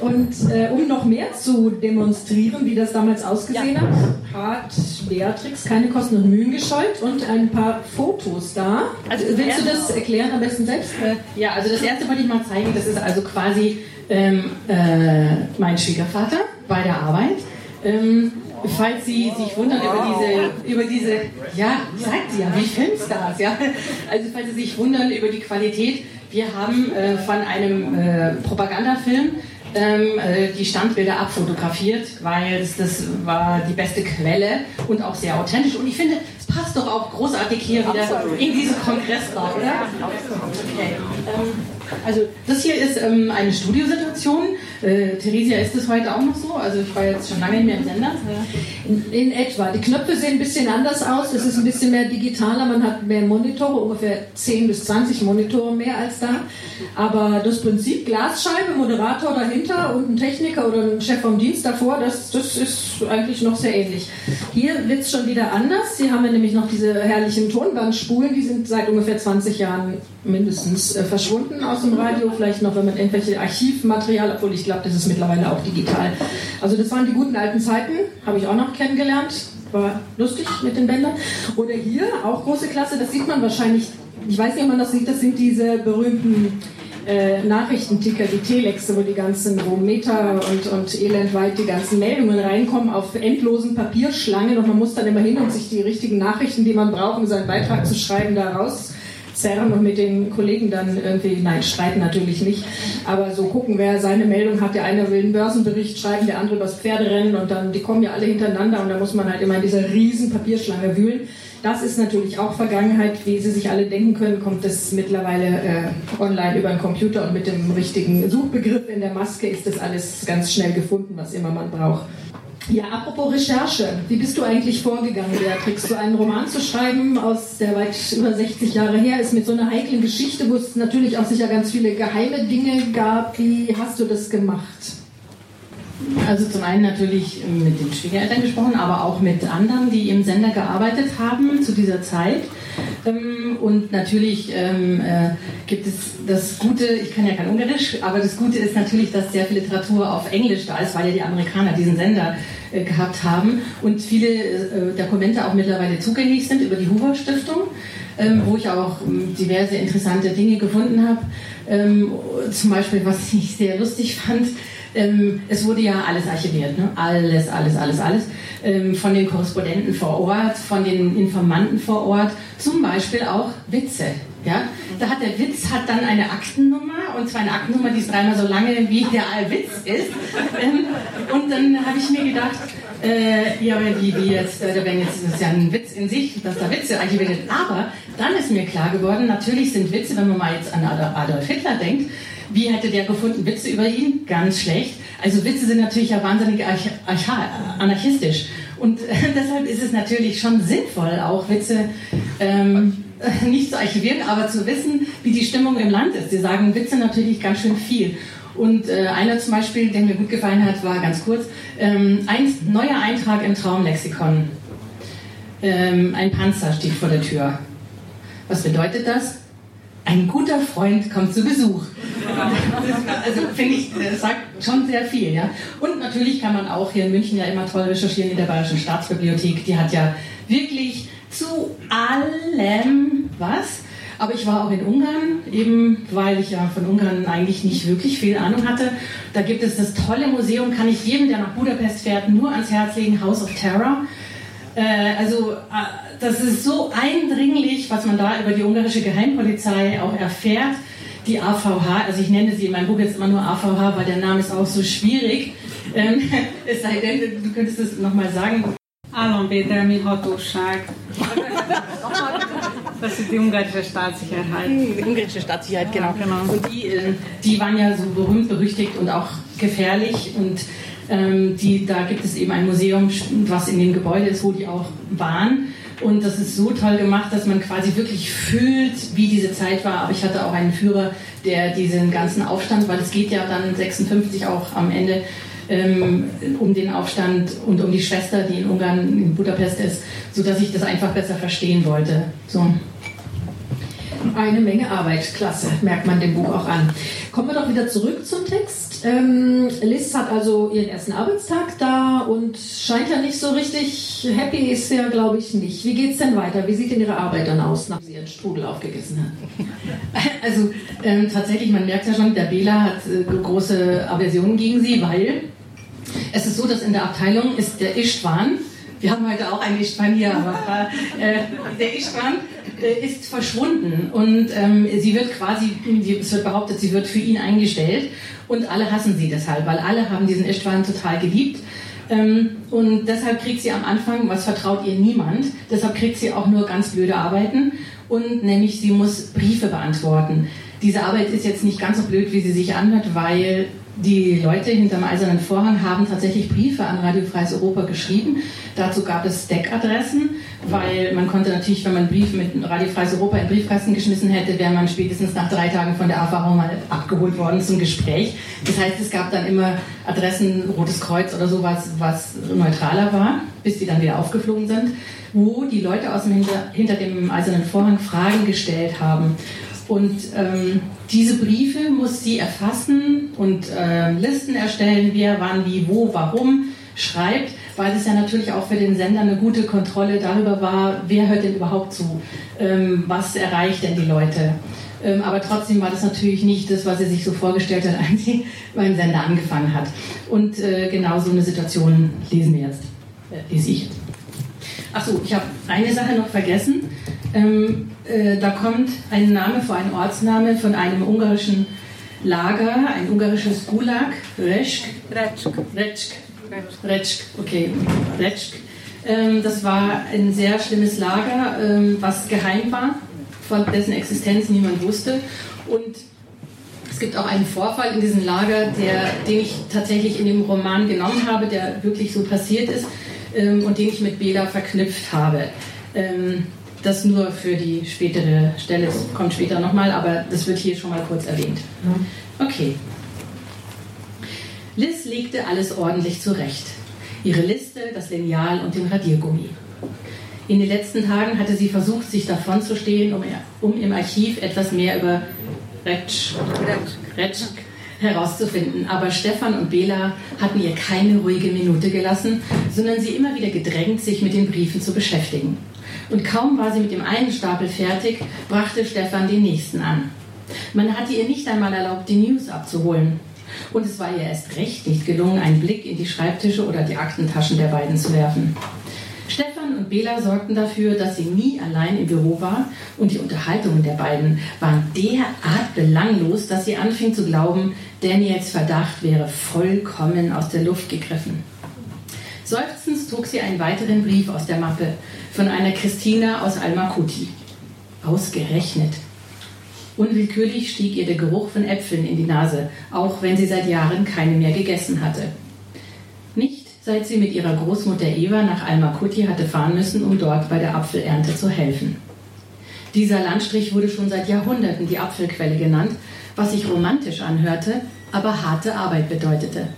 Und äh, um noch mehr zu demonstrieren, wie das damals ausgesehen ja. hat, hat Beatrix keine Kosten und Mühen gescheut und ein paar Fotos da. Also willst du das erklären am besten selbst? Äh, ja, also das erste wollte ich mal zeigen. Das ist also quasi ähm, äh, mein Schwiegervater bei der Arbeit. Ähm, falls Sie sich wundern über diese, über diese, ja, sagt sie ja, wie Filmstars, ja. Also falls Sie sich wundern über die Qualität, wir haben äh, von einem äh, Propagandafilm ähm, äh, die Standbilder abfotografiert, weil das, das, war die beste Quelle und auch sehr authentisch. Und ich finde, es passt doch auch großartig hier wieder in diesen Kongressraum, oder? Ja, okay. Ähm, also das hier ist ähm, eine Studiosituation. Äh, Theresia, ist das heute auch noch so? Also ich war jetzt schon lange nicht mehr im Sender. In, in, etwa. Die Knöpfe sehen ein bisschen anders aus. Es ist ein bisschen mehr digitaler. Man hat mehr Monitore, ungefähr 10 bis 20 Monitore mehr als da. Aber das Prinzip, Glasscheibe, Moderator dahinter und ein Techniker oder ein Chef vom Dienst davor, das, das ist eigentlich noch sehr ähnlich. Hier wird es schon wieder anders. Sie haben ja nämlich noch diese herrlichen Tonbandspulen, die sind seit ungefähr 20 Jahren mindestens äh, verschwunden aus dem Radio. Vielleicht noch, wenn man irgendwelche Archivmaterial, obwohl ich glaube, das ist mittlerweile auch digital. Also das waren die guten alten Zeiten, habe ich auch noch kennengelernt. War lustig mit den Bändern. Oder hier, auch große Klasse, das sieht man wahrscheinlich, ich weiß nicht, ob man das sieht, das sind diese berühmten äh, Nachrichtenticker, die Telexe, wo die ganzen, wo und, und elendweit die ganzen Meldungen reinkommen auf endlosen Papierschlangen und man muss dann immer hin und sich die richtigen Nachrichten, die man braucht, um seinen Beitrag zu schreiben, da raus zerren und mit den Kollegen dann irgendwie, nein, streiten natürlich nicht, aber so gucken, wer seine Meldung hat. Der eine will einen Börsenbericht schreiben, der andere über das Pferderennen und dann, die kommen ja alle hintereinander und da muss man halt immer in dieser riesen Papierschlange wühlen. Das ist natürlich auch Vergangenheit, wie Sie sich alle denken können, kommt das mittlerweile äh, online über den Computer und mit dem richtigen Suchbegriff in der Maske ist das alles ganz schnell gefunden, was immer man braucht. Ja, apropos Recherche. Wie bist du eigentlich vorgegangen, Beatrix? So einen Roman zu schreiben, aus der weit über 60 Jahre her ist, mit so einer heiklen Geschichte, wo es natürlich auch sicher ganz viele geheime Dinge gab. Wie hast du das gemacht? Also zum einen natürlich mit den Schwiegereltern gesprochen, aber auch mit anderen, die im Sender gearbeitet haben zu dieser Zeit. Ähm, und natürlich ähm, äh, gibt es das Gute, ich kann ja kein Ungarisch, aber das Gute ist natürlich, dass sehr viel Literatur auf Englisch da ist, weil ja die Amerikaner diesen Sender äh, gehabt haben und viele äh, Dokumente auch mittlerweile zugänglich sind über die Hoover Stiftung, ähm, wo ich auch diverse interessante Dinge gefunden habe. Zum Beispiel, was ich sehr lustig fand, ähm, es wurde ja alles archiviert, ne? alles, alles, alles, alles. Ähm, von den Korrespondenten vor Ort, von den Informanten vor Ort, zum Beispiel auch Witze. Ja? Da hat der Witz hat dann eine Aktennummer und zwar eine Aktennummer, die ist dreimal so lange wie der Witz ist. Ähm, und dann habe ich mir gedacht, äh, ja, wie, wie jetzt, äh, wenn jetzt das ist ja ein Witz in sich, dass da Witze archiviert sind. Aber dann ist mir klar geworden, natürlich sind Witze, wenn man mal jetzt an Adolf Hitler denkt, wie hätte der gefunden Witze über ihn? Ganz schlecht. Also Witze sind natürlich ja wahnsinnig anarchistisch. Und äh, deshalb ist es natürlich schon sinnvoll, auch Witze ähm, nicht zu archivieren, aber zu wissen, wie die Stimmung im Land ist. Sie sagen Witze natürlich ganz schön viel. Und äh, einer zum Beispiel, der mir gut gefallen hat, war ganz kurz, ähm, ein neuer Eintrag im Traumlexikon. Ähm, ein Panzer steht vor der Tür. Was bedeutet das? Ein guter Freund kommt zu Besuch. Also finde ich, das sagt schon sehr viel. Ja? Und natürlich kann man auch hier in München ja immer toll recherchieren in der Bayerischen Staatsbibliothek. Die hat ja wirklich zu allem was. Aber ich war auch in Ungarn, eben weil ich ja von Ungarn eigentlich nicht wirklich viel Ahnung hatte. Da gibt es das tolle Museum, kann ich jedem, der nach Budapest fährt, nur ans Herz legen, House of Terror. Äh, also äh, das ist so eindringlich, was man da über die ungarische Geheimpolizei auch erfährt. Die AVH, also ich nenne sie in meinem Buch jetzt immer nur AVH, weil der Name ist auch so schwierig. Ähm, es sei denn, du könntest es nochmal sagen. Államvédelmi Hatóság. Das ist die ungarische Staatssicherheit. Die ungarische Staatssicherheit, genau. Ja, genau. Und die, äh, die waren ja so berühmt, berüchtigt und auch gefährlich. Und ähm, die, da gibt es eben ein Museum, was in dem Gebäude ist, wo die auch waren. Und das ist so toll gemacht, dass man quasi wirklich fühlt, wie diese Zeit war. Aber ich hatte auch einen Führer, der diesen ganzen Aufstand, weil es geht ja dann 56 auch am Ende ähm, um den Aufstand und um die Schwester, die in Ungarn, in Budapest ist, sodass ich das einfach besser verstehen wollte. So. Eine Menge Arbeit, klasse, merkt man dem Buch auch an. Kommen wir doch wieder zurück zum Text. Ähm, Liz hat also ihren ersten Arbeitstag da und scheint ja nicht so richtig happy ist ja, glaube ich, nicht. Wie geht es denn weiter? Wie sieht denn ihre Arbeit dann aus, nachdem sie ihren Strudel aufgegessen hat? Also ähm, tatsächlich, man merkt ja schon, der Bela hat äh, große Aversion gegen sie, weil es ist so, dass in der Abteilung ist der Istvan, wir haben heute auch einen Istvan hier, aber äh, der Istvan äh, ist verschwunden und ähm, sie wird quasi, es wird behauptet, sie wird für ihn eingestellt und alle hassen sie deshalb, weil alle haben diesen Istvan total geliebt. Ähm, und deshalb kriegt sie am Anfang, was vertraut ihr niemand, deshalb kriegt sie auch nur ganz blöde Arbeiten und nämlich sie muss Briefe beantworten. Diese Arbeit ist jetzt nicht ganz so blöd, wie sie sich anhört, weil die Leute hinterm Eisernen Vorhang haben tatsächlich Briefe an Radio Freies Europa geschrieben. Dazu gab es Stack-Adressen, weil man konnte natürlich, wenn man Briefe mit Radio Freies Europa in Briefkasten geschmissen hätte, wäre man spätestens nach drei Tagen von der AVH mal abgeholt worden zum Gespräch. Das heißt, es gab dann immer Adressen, Rotes Kreuz oder sowas, was neutraler war, bis die dann wieder aufgeflogen sind, wo die Leute aus dem hinter, hinter dem Eisernen Vorhang Fragen gestellt haben. Und ähm, diese Briefe muss sie erfassen und äh, Listen erstellen, wer, wann, wie, wo, warum schreibt, weil es ja natürlich auch für den Sender eine gute Kontrolle darüber war, wer hört denn überhaupt zu, ähm, was erreicht denn die Leute. Ähm, aber trotzdem war das natürlich nicht das, was sie sich so vorgestellt hat, als sie beim Sender angefangen hat. Und äh, genau so eine Situation lesen wir jetzt, äh, lese ich. Achso, ich habe eine Sache noch vergessen. Ähm, äh, da kommt ein Name vor, ein Ortsname von einem ungarischen Lager, ein ungarisches Gulag, Reschk. Recsk. Recsk. Recsk, okay, Recsk. Ähm, das war ein sehr schlimmes Lager, ähm, was geheim war, von dessen Existenz niemand wusste. Und es gibt auch einen Vorfall in diesem Lager, der, den ich tatsächlich in dem Roman genommen habe, der wirklich so passiert ist ähm, und den ich mit Bela verknüpft habe. Das nur für die spätere Stelle, es kommt später nochmal, aber das wird hier schon mal kurz erwähnt. Okay. Liz legte alles ordentlich zurecht. Ihre Liste, das Lineal und den Radiergummi. In den letzten Tagen hatte sie versucht, sich davonzustehen, um, um im Archiv etwas mehr über Retsch, Retsch herauszufinden. Aber Stefan und Bela hatten ihr keine ruhige Minute gelassen, sondern sie immer wieder gedrängt, sich mit den Briefen zu beschäftigen. Und kaum war sie mit dem einen Stapel fertig, brachte Stefan den nächsten an. Man hatte ihr nicht einmal erlaubt, die News abzuholen. Und es war ihr erst recht nicht gelungen, einen Blick in die Schreibtische oder die Aktentaschen der beiden zu werfen. Stefan und Bela sorgten dafür, dass sie nie allein im Büro war und die Unterhaltungen der beiden waren derart belanglos, dass sie anfing zu glauben, Daniels Verdacht wäre vollkommen aus der Luft gegriffen. Seufzend zog sie einen weiteren Brief aus der Mappe von einer Christina aus Almakuti. Ausgerechnet. Unwillkürlich stieg ihr der Geruch von Äpfeln in die Nase, auch wenn sie seit Jahren keine mehr gegessen hatte. Seit sie mit ihrer Großmutter Eva nach Almakuti hatte fahren müssen, um dort bei der Apfelernte zu helfen. Dieser Landstrich wurde schon seit Jahrhunderten die Apfelquelle genannt, was sich romantisch anhörte, aber harte Arbeit bedeutete.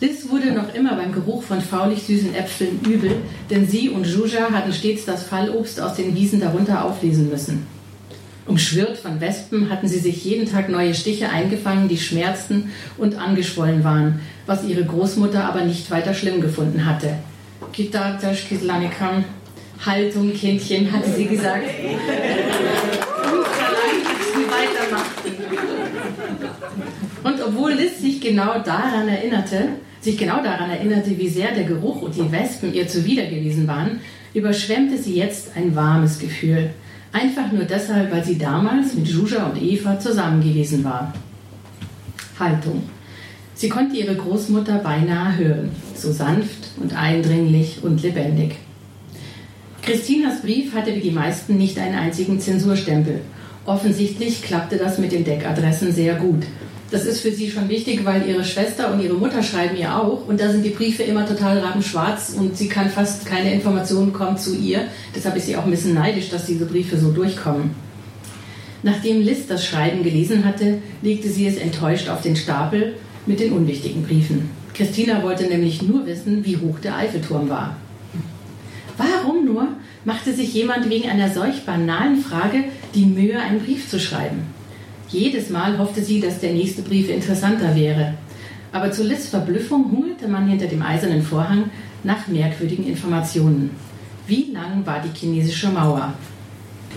Liz wurde noch immer beim Geruch von faulig süßen Äpfeln übel, denn sie und Juja hatten stets das Fallobst aus den Wiesen darunter auflesen müssen. Umschwirrt von Wespen hatten sie sich jeden Tag neue Stiche eingefangen, die schmerzten und angeschwollen waren, was ihre Großmutter aber nicht weiter schlimm gefunden hatte. Haltung, Kindchen, hatte sie gesagt. Und obwohl Liz sich genau daran erinnerte, sich genau daran erinnerte, wie sehr der Geruch und die Wespen ihr zuwider gewesen waren, überschwemmte sie jetzt ein warmes Gefühl. Einfach nur deshalb, weil sie damals mit Juja und Eva zusammen gewesen war. Haltung. Sie konnte ihre Großmutter beinahe hören, so sanft und eindringlich und lebendig. Christinas Brief hatte wie die meisten nicht einen einzigen Zensurstempel. Offensichtlich klappte das mit den Deckadressen sehr gut. Das ist für sie schon wichtig, weil ihre Schwester und ihre Mutter schreiben ihr auch und da sind die Briefe immer total rabenschwarz und sie kann fast keine Informationen kommen zu ihr. Deshalb ist sie auch ein bisschen neidisch, dass diese Briefe so durchkommen. Nachdem Liz das Schreiben gelesen hatte, legte sie es enttäuscht auf den Stapel mit den unwichtigen Briefen. Christina wollte nämlich nur wissen, wie hoch der Eiffelturm war. Warum nur machte sich jemand wegen einer solch banalen Frage die Mühe, einen Brief zu schreiben? Jedes Mal hoffte sie, dass der nächste Brief interessanter wäre. Aber zu Liz Verblüffung hungerte man hinter dem eisernen Vorhang nach merkwürdigen Informationen. Wie lang war die chinesische Mauer?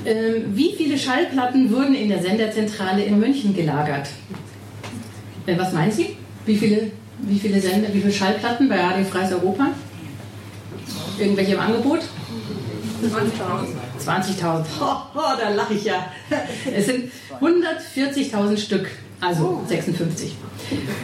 Ähm, wie viele Schallplatten wurden in der Senderzentrale in München gelagert? Äh, was meinen Sie? Wie viele, wie viele Sender, wie viele Schallplatten bei Radio Freies Europa? Irgendwelche im Angebot? 20.000. 20.000. Oh, oh, da lache ich ja. Es sind 140.000 Stück, also 56.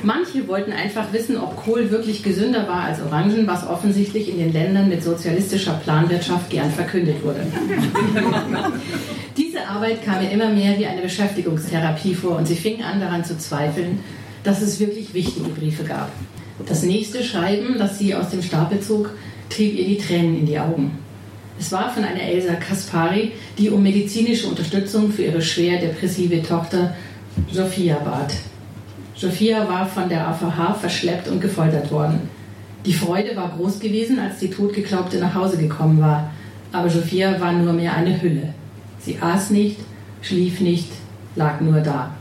Manche wollten einfach wissen, ob Kohl wirklich gesünder war als Orangen, was offensichtlich in den Ländern mit sozialistischer Planwirtschaft gern verkündet wurde. Diese Arbeit kam mir immer mehr wie eine Beschäftigungstherapie vor und sie fing an daran zu zweifeln, dass es wirklich wichtige Briefe gab. Das nächste Schreiben, das sie aus dem Stapel zog, trieb ihr die Tränen in die Augen. Es war von einer Elsa Kaspari, die um medizinische Unterstützung für ihre schwer depressive Tochter Sophia bat. Sophia war von der AVH verschleppt und gefoltert worden. Die Freude war groß gewesen, als die Totgeglaubte nach Hause gekommen war. Aber Sophia war nur mehr eine Hülle. Sie aß nicht, schlief nicht, lag nur da.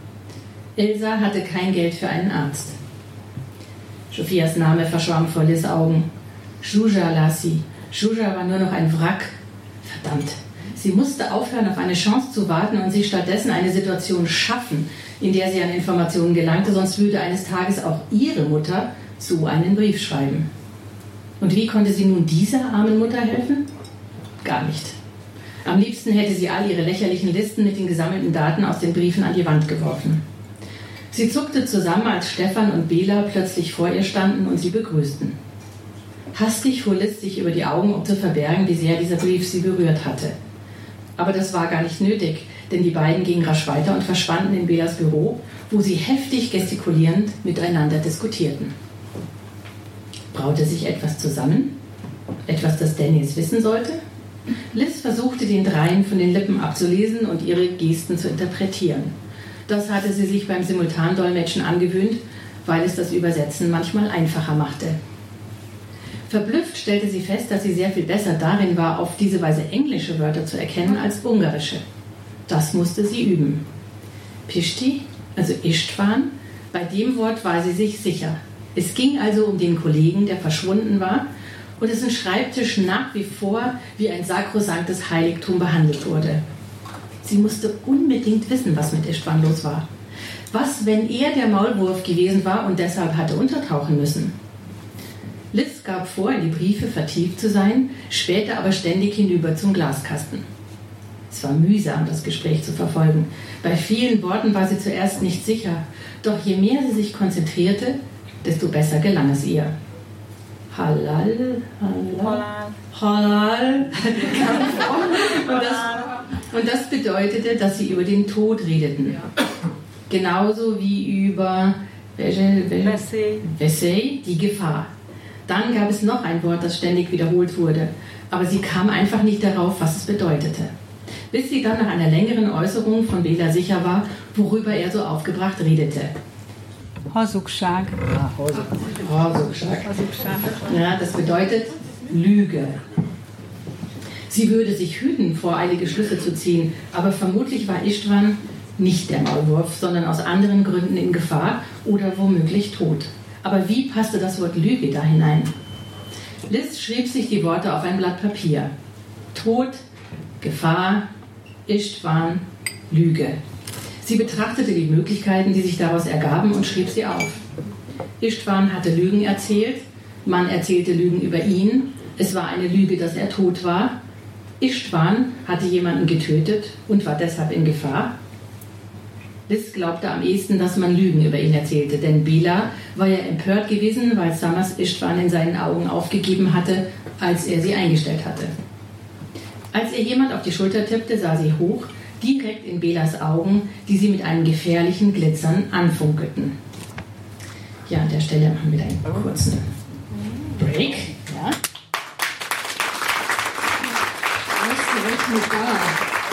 Elsa hatte kein Geld für einen Arzt. Sophias Name verschwamm vor Liz Augen. Juja las sie, Shuja war nur noch ein Wrack. Verdammt. Sie musste aufhören, auf eine Chance zu warten und sich stattdessen eine Situation schaffen, in der sie an Informationen gelangte, sonst würde eines Tages auch ihre Mutter so einen Brief schreiben. Und wie konnte sie nun dieser armen Mutter helfen? Gar nicht. Am liebsten hätte sie all ihre lächerlichen Listen mit den gesammelten Daten aus den Briefen an die Wand geworfen. Sie zuckte zusammen, als Stefan und Bela plötzlich vor ihr standen und sie begrüßten. Hastig fuhr Liz sich über die Augen, um zu verbergen, wie sehr dieser Brief sie berührt hatte. Aber das war gar nicht nötig, denn die beiden gingen rasch weiter und verschwanden in Belas Büro, wo sie heftig gestikulierend miteinander diskutierten. Braute sich etwas zusammen? Etwas, das Dennis wissen sollte? Liz versuchte den Dreien von den Lippen abzulesen und ihre Gesten zu interpretieren. Das hatte sie sich beim Simultandolmetschen angewöhnt, weil es das Übersetzen manchmal einfacher machte. Verblüfft stellte sie fest, dass sie sehr viel besser darin war, auf diese Weise englische Wörter zu erkennen als ungarische. Das musste sie üben. Pishti, also Istvan, bei dem Wort war sie sich sicher. Es ging also um den Kollegen, der verschwunden war und dessen Schreibtisch nach wie vor wie ein sakrosanktes Heiligtum behandelt wurde. Sie musste unbedingt wissen, was mit Istvan los war. Was, wenn er der Maulwurf gewesen war und deshalb hatte untertauchen müssen? Liz gab vor, in die Briefe vertieft zu sein, spähte aber ständig hinüber zum Glaskasten. Es war mühsam, das Gespräch zu verfolgen. Bei vielen Worten war sie zuerst nicht sicher, doch je mehr sie sich konzentrierte, desto besser gelang es ihr. Halal, halal, halal, und, das, und das bedeutete, dass sie über den Tod redeten. Genauso wie über welche, die Gefahr. Dann gab es noch ein Wort, das ständig wiederholt wurde, aber sie kam einfach nicht darauf, was es bedeutete. Bis sie dann nach einer längeren Äußerung von Bela sicher war, worüber er so aufgebracht redete. Hazugság. Hazugság. Ja, das bedeutet Lüge. Sie würde sich hüten, voreilige Schlüsse zu ziehen, aber vermutlich war Istvan nicht der Maulwurf, sondern aus anderen Gründen in Gefahr oder womöglich tot. Aber wie passte das Wort Lüge da hinein? Liz schrieb sich die Worte auf ein Blatt Papier. Tod, Gefahr, Istvan, Lüge. Sie betrachtete die Möglichkeiten, die sich daraus ergaben und schrieb sie auf. Istvan hatte Lügen erzählt, man erzählte Lügen über ihn, es war eine Lüge, dass er tot war. Istvan hatte jemanden getötet und war deshalb in Gefahr. Liz glaubte am ehesten, dass man Lügen über ihn erzählte, denn Bela war ja empört gewesen, weil Samas Istvan in seinen Augen aufgegeben hatte, als er sie eingestellt hatte. Als ihr jemand auf die Schulter tippte, sah sie hoch, direkt in Belas Augen, die sie mit einem gefährlichen Glitzern anfunkelten. Ja, an der Stelle machen wir einen kurzen Break. Ausgerechnet da,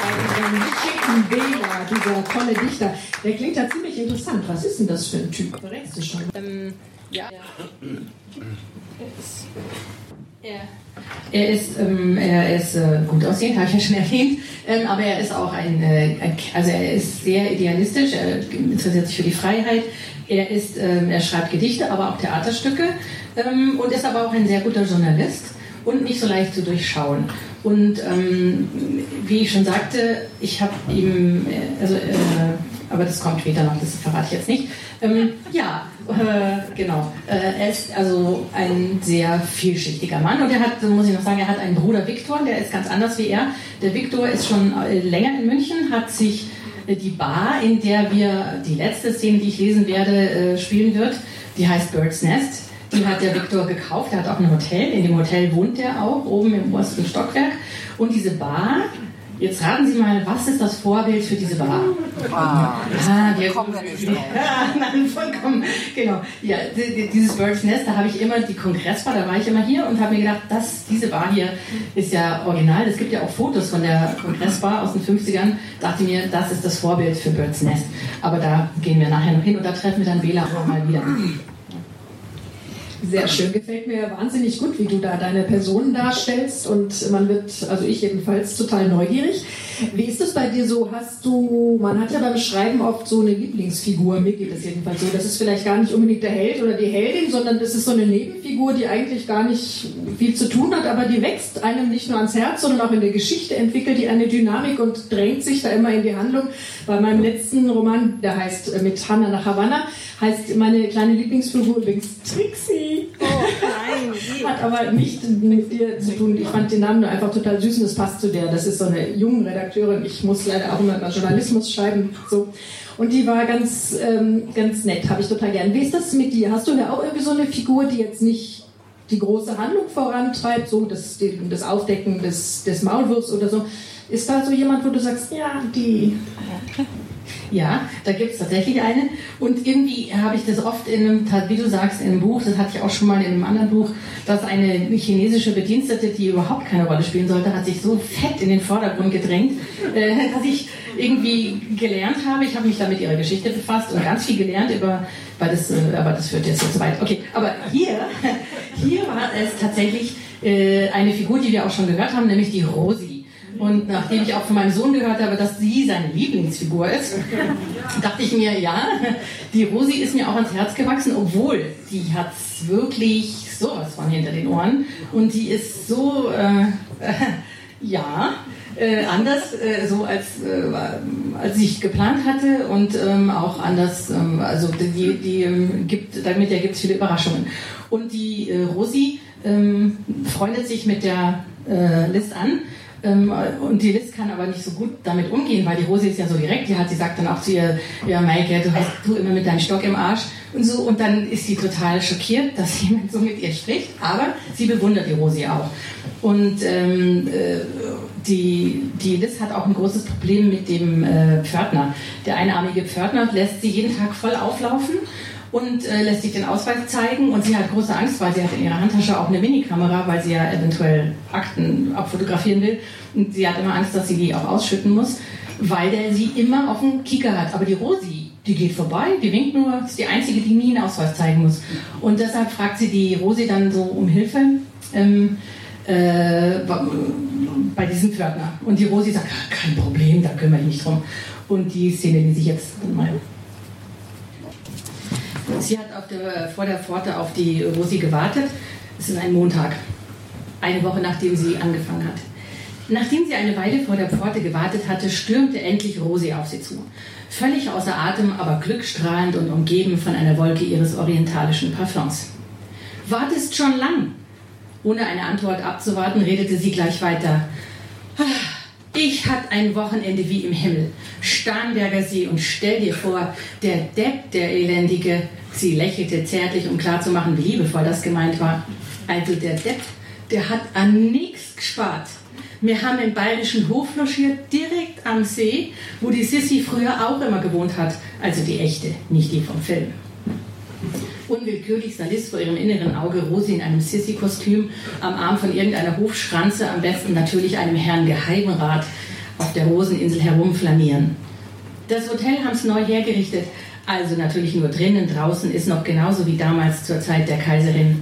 bei diesem schicken Bela, dieser tolle Dichter. Der klingt ja ziemlich interessant. Was ist denn das für ein Typ? Verrätst du schon? Ähm, ja. Er, er ist, ähm, er ist äh, gut aussehend, habe ich ja schon erwähnt, ähm, aber er ist auch ein, äh, also er ist sehr idealistisch, er interessiert sich für die Freiheit, er, ist, ähm, er schreibt Gedichte, aber auch Theaterstücke ähm, und ist aber auch ein sehr guter Journalist und nicht so leicht zu durchschauen. Und ähm, wie ich schon sagte, ich habe ihm, äh, also, äh, aber das kommt später noch, das verrate ich jetzt nicht. Ähm, ja, äh, genau. Äh, er ist also ein sehr vielschichtiger Mann und er hat, muss ich noch sagen, er hat einen Bruder Viktor, der ist ganz anders wie er. Der Viktor ist schon äh, länger in München, hat sich äh, die Bar, in der wir die letzte Szene, die ich lesen werde, spielen wird, die heißt Bird's Nest. Die hat der Viktor gekauft. Er hat auch ein Hotel. In dem Hotel wohnt er auch, oben im obersten Stockwerk. Und diese Bar, jetzt raten Sie mal, was ist das Vorbild für diese Bar? Ah, Ah, wir kommen wir nicht drauf. Ja, nein, vollkommen. Genau. Ja, di- di- dieses Bird's Nest, da habe ich immer die Kongressbar, da war ich immer hier und habe mir gedacht, das, diese Bar hier ist ja original. Es gibt ja auch Fotos von der Kongressbar aus den 50ern. Dachte mir, das ist das Vorbild für Bird's Nest. Aber da gehen wir nachher noch hin und da treffen wir dann Bela auch mal wieder. Sehr schön, gefällt mir wahnsinnig gut, wie du da deine Person darstellst und man wird, also ich jedenfalls, total neugierig. Wie ist es bei dir so? Hast du, man hat ja beim Schreiben oft so eine Lieblingsfigur, mir geht es jedenfalls so. Das ist vielleicht gar nicht unbedingt der Held oder die Heldin, sondern das ist so eine Nebenfigur, die eigentlich gar nicht viel zu tun hat, aber die wächst einem nicht nur ans Herz, sondern auch in der Geschichte entwickelt die eine Dynamik und drängt sich da immer in die Handlung. Bei meinem letzten Roman, der heißt äh, mit Hannah nach Havanna, heißt meine kleine Lieblingsfigur übrigens Trixie. Oh, nein. Hat aber nicht mit dir zu tun. Ich fand den Namen nur einfach total süß und es passt zu der. Das ist so eine junge Redakteurin. Ich muss leider auch immer über Journalismus schreiben. So. Und die war ganz, ähm, ganz nett, habe ich total gern. Wie ist das mit dir? Hast du da auch irgendwie so eine Figur, die jetzt nicht die große Handlung vorantreibt, so das, das Aufdecken des, des Maulwurfs oder so? Ist da so jemand, wo du sagst, ja, die. Ja, da gibt es tatsächlich eine. Und irgendwie habe ich das oft in einem, wie du sagst, in einem Buch, das hatte ich auch schon mal in einem anderen Buch, dass eine chinesische Bedienstete, die überhaupt keine Rolle spielen sollte, hat sich so fett in den Vordergrund gedrängt, äh, dass ich irgendwie gelernt habe. Ich habe mich da mit ihrer Geschichte befasst und ganz viel gelernt über, weil das, äh, aber das führt jetzt zu weit. Okay, aber hier, hier war es tatsächlich äh, eine Figur, die wir auch schon gehört haben, nämlich die Rosi. Und nachdem ich auch von meinem Sohn gehört habe, dass sie seine Lieblingsfigur ist, dachte ich mir, ja, die Rosi ist mir auch ans Herz gewachsen, obwohl die hat wirklich sowas von hinter den Ohren. Und die ist so, äh, äh, ja, äh, anders, äh, so als, äh, als ich geplant hatte und ähm, auch anders, ähm, also die, die ähm, gibt, damit gibt es viele Überraschungen. Und die äh, Rosi ähm, freundet sich mit der äh, Liz an. Ähm, und die Liz kann aber nicht so gut damit umgehen, weil die Rosi ist ja so direkt. Die hat, sie sagt dann auch zu ihr, ja Maike, du hast du immer mit deinem Stock im Arsch und so. Und dann ist sie total schockiert, dass jemand so mit ihr spricht. Aber sie bewundert die Rosi auch. Und ähm, äh, die, die Liz hat auch ein großes Problem mit dem äh, Pförtner. Der einarmige Pförtner lässt sie jeden Tag voll auflaufen und äh, lässt sich den Ausweis zeigen und sie hat große Angst, weil sie hat in ihrer Handtasche auch eine Minikamera, weil sie ja eventuell Akten abfotografieren will und sie hat immer Angst, dass sie die auch ausschütten muss, weil der sie immer auf dem Kieker hat. Aber die Rosi, die geht vorbei, die winkt nur, ist die Einzige, die nie einen Ausweis zeigen muss. Und deshalb fragt sie die Rosi dann so um Hilfe. Ähm, äh, bei diesem Pförtner. Und die Rosi sagt, ah, kein Problem, da kümmere ich mich drum. Und die Szene, die sich jetzt mal. Sie hat der, vor der Pforte auf die Rosi gewartet. Es ist ein Montag, eine Woche nachdem sie angefangen hat. Nachdem sie eine Weile vor der Pforte gewartet hatte, stürmte endlich Rosi auf sie zu. Völlig außer Atem, aber glückstrahlend und umgeben von einer Wolke ihres orientalischen Parfums. Wartest schon lang, ohne eine Antwort abzuwarten, redete sie gleich weiter. Ich hatte ein Wochenende wie im Himmel. Starnberger See und stell dir vor, der Depp, der Elendige. Sie lächelte zärtlich, um klarzumachen, wie liebevoll das gemeint war. Also der Depp, der hat an nichts gespart. Wir haben im bayerischen Hof logiert, direkt am See, wo die Sissy früher auch immer gewohnt hat. Also die echte, nicht die vom Film. Unwillkürlich sah Liz vor ihrem inneren Auge Rosi in einem Sissy-Kostüm am Arm von irgendeiner Hofschranze, am besten natürlich einem Herrn Geheimrat, auf der Roseninsel herumflanieren. Das Hotel haben es neu hergerichtet, also natürlich nur drinnen, draußen ist noch genauso wie damals zur Zeit der Kaiserin.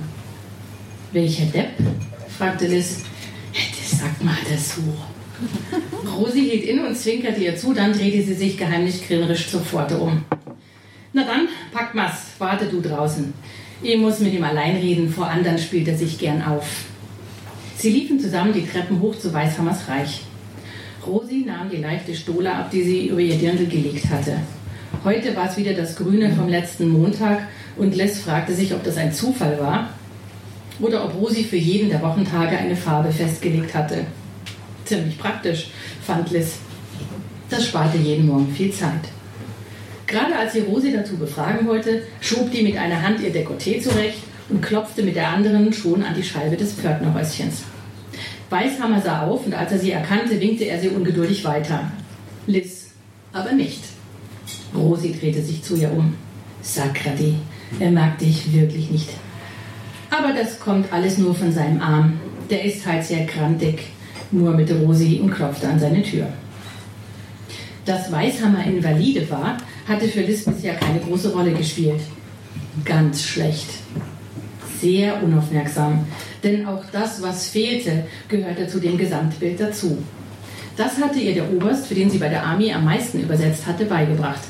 Welcher Depp? fragte Liz. Das sagt mal das so. Rosi hielt inne und zwinkerte ihr zu, dann drehte sie sich geheimlich grimmerisch zur Pforte um. Na dann, pack mal's, warte du draußen. Ich muss mit ihm allein reden, vor anderen spielt er sich gern auf. Sie liefen zusammen die Treppen hoch zu Weißhammers Reich. Rosi nahm die leichte Stola ab, die sie über ihr Dirndl gelegt hatte. Heute war es wieder das Grüne vom letzten Montag und Les fragte sich, ob das ein Zufall war oder ob Rosi für jeden der Wochentage eine Farbe festgelegt hatte. Ziemlich praktisch, fand Liz. Das sparte jeden Morgen viel Zeit. Gerade als sie Rosi dazu befragen wollte, schob die mit einer Hand ihr Dekolleté zurecht und klopfte mit der anderen schon an die Scheibe des Pförtnerhäuschens. Weißhammer sah auf und als er sie erkannte, winkte er sie ungeduldig weiter. Liz aber nicht. Rosi drehte sich zu ihr um. Sacradi, er mag dich wirklich nicht. Aber das kommt alles nur von seinem Arm. Der ist halt sehr krantig, murmelte Rosi und klopfte an seine Tür. Dass Weißhammer Invalide war, hatte für Liz bisher keine große Rolle gespielt. Ganz schlecht. Sehr unaufmerksam. Denn auch das, was fehlte, gehörte zu dem Gesamtbild dazu. Das hatte ihr der Oberst, für den sie bei der Armee am meisten übersetzt hatte, beigebracht.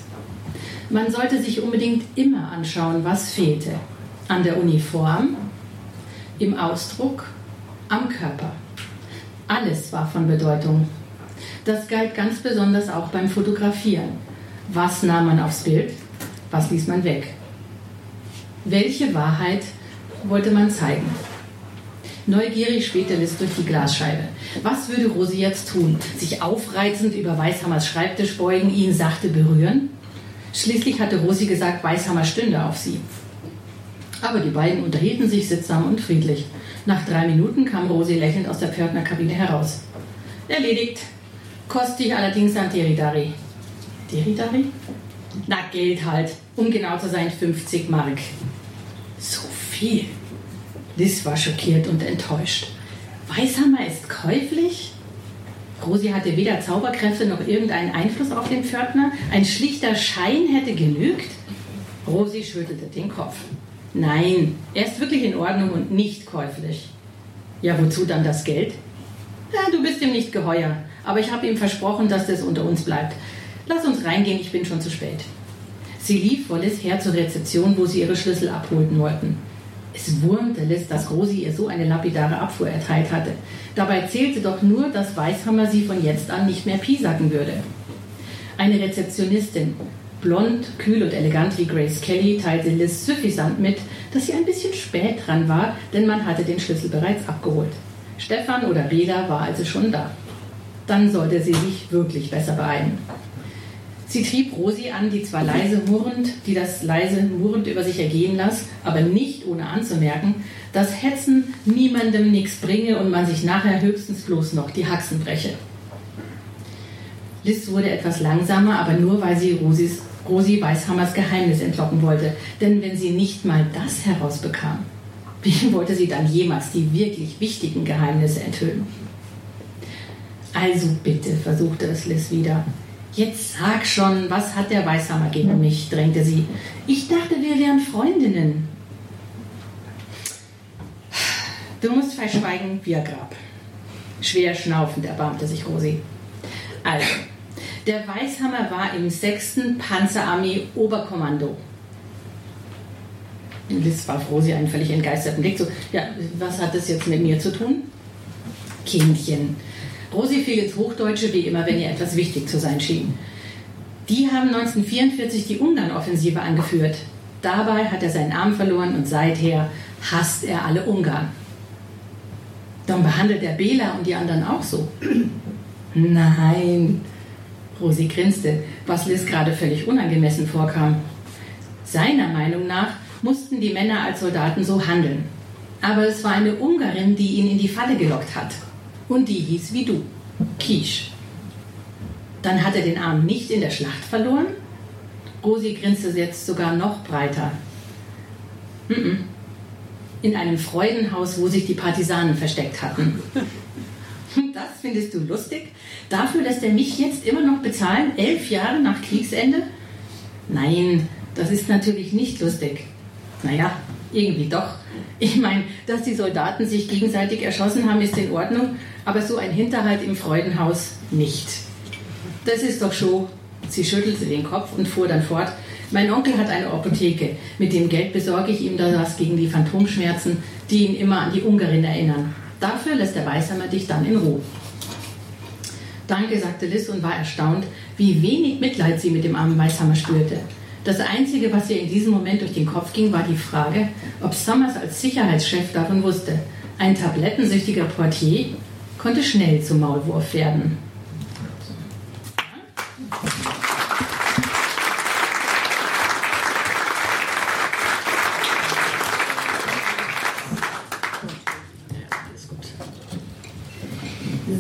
Man sollte sich unbedingt immer anschauen, was fehlte. An der Uniform, im Ausdruck, am Körper. Alles war von Bedeutung. Das galt ganz besonders auch beim Fotografieren. Was nahm man aufs Bild? Was ließ man weg? Welche Wahrheit wollte man zeigen? Neugierig spähte Liz durch die Glasscheibe. Was würde Rosi jetzt tun? Sich aufreizend über Weißhammers Schreibtisch beugen, ihn sachte berühren? Schließlich hatte Rosi gesagt, Weißhammer stünde auf sie. Aber die beiden unterhielten sich sittsam und friedlich. Nach drei Minuten kam Rosi lächelnd aus der Pförtnerkabine heraus. Erledigt. Kostet allerdings an Deridari. Na, Geld halt. Um genau zu sein, 50 Mark. So viel. Liz war schockiert und enttäuscht. Weißhammer ist käuflich? Rosi hatte weder Zauberkräfte noch irgendeinen Einfluss auf den Pförtner. Ein schlichter Schein hätte genügt. Rosi schüttelte den Kopf. Nein, er ist wirklich in Ordnung und nicht käuflich. Ja, wozu dann das Geld? Ja, du bist ihm nicht geheuer, aber ich habe ihm versprochen, dass das unter uns bleibt. Lass uns reingehen, ich bin schon zu spät. Sie lief vor Liz her zur Rezeption, wo sie ihre Schlüssel abholten wollten. Es wurmte Liz, dass Rosi ihr so eine lapidare Abfuhr erteilt hatte. Dabei zählte doch nur, dass Weißhammer sie von jetzt an nicht mehr piesacken würde. Eine Rezeptionistin, blond, kühl und elegant wie Grace Kelly, teilte Liz suffisant mit, dass sie ein bisschen spät dran war, denn man hatte den Schlüssel bereits abgeholt. Stefan oder Reda war also schon da. Dann sollte sie sich wirklich besser beeilen. Sie trieb Rosi an, die zwar leise murrend, die das leise murrend über sich ergehen las, aber nicht ohne anzumerken, dass Hetzen niemandem nichts bringe und man sich nachher höchstens bloß noch die Haxen breche. Liz wurde etwas langsamer, aber nur weil sie Rosis Rosi Weishammers Geheimnis entlocken wollte. Denn wenn sie nicht mal das herausbekam, wie wollte sie dann jemals die wirklich wichtigen Geheimnisse enthüllen? Also bitte, versuchte es Liz wieder. Jetzt sag schon, was hat der Weißhammer gegen mich? drängte sie. Ich dachte, wir wären Freundinnen. Du musst verschweigen, wie Grab. Schwer schnaufend erbarmte sich Rosi. Also, der Weißhammer war im 6. Panzerarmee Oberkommando. Liz warf Rosi einen völlig entgeisterten Blick zu. Ja, was hat das jetzt mit mir zu tun? Kindchen. Rosi fiel ins Hochdeutsche wie immer, wenn ihr etwas wichtig zu sein schien. Die haben 1944 die Ungarn-Offensive angeführt. Dabei hat er seinen Arm verloren und seither hasst er alle Ungarn. Dann behandelt er Bela und die anderen auch so. Nein, Rosi grinste, was Liz gerade völlig unangemessen vorkam. Seiner Meinung nach mussten die Männer als Soldaten so handeln. Aber es war eine Ungarin, die ihn in die Falle gelockt hat. Und die hieß wie du, Kisch. Dann hat er den Arm nicht in der Schlacht verloren? Rosi grinste jetzt sogar noch breiter. In einem Freudenhaus, wo sich die Partisanen versteckt hatten. Das findest du lustig? Dafür lässt er mich jetzt immer noch bezahlen, elf Jahre nach Kriegsende? Nein, das ist natürlich nicht lustig. Naja, irgendwie doch. Ich meine, dass die Soldaten sich gegenseitig erschossen haben, ist in Ordnung, aber so ein Hinterhalt im Freudenhaus nicht. Das ist doch schon. Sie schüttelte den Kopf und fuhr dann fort. Mein Onkel hat eine Apotheke. Mit dem Geld besorge ich ihm da was gegen die Phantomschmerzen, die ihn immer an die Ungarin erinnern. Dafür lässt der Weißhammer dich dann in Ruhe. Danke, sagte Liz und war erstaunt, wie wenig Mitleid sie mit dem armen Weißhammer spürte. Das Einzige, was ihr in diesem Moment durch den Kopf ging, war die Frage, ob Summers als Sicherheitschef davon wusste. Ein tablettensüchtiger Portier konnte schnell zum Maulwurf werden.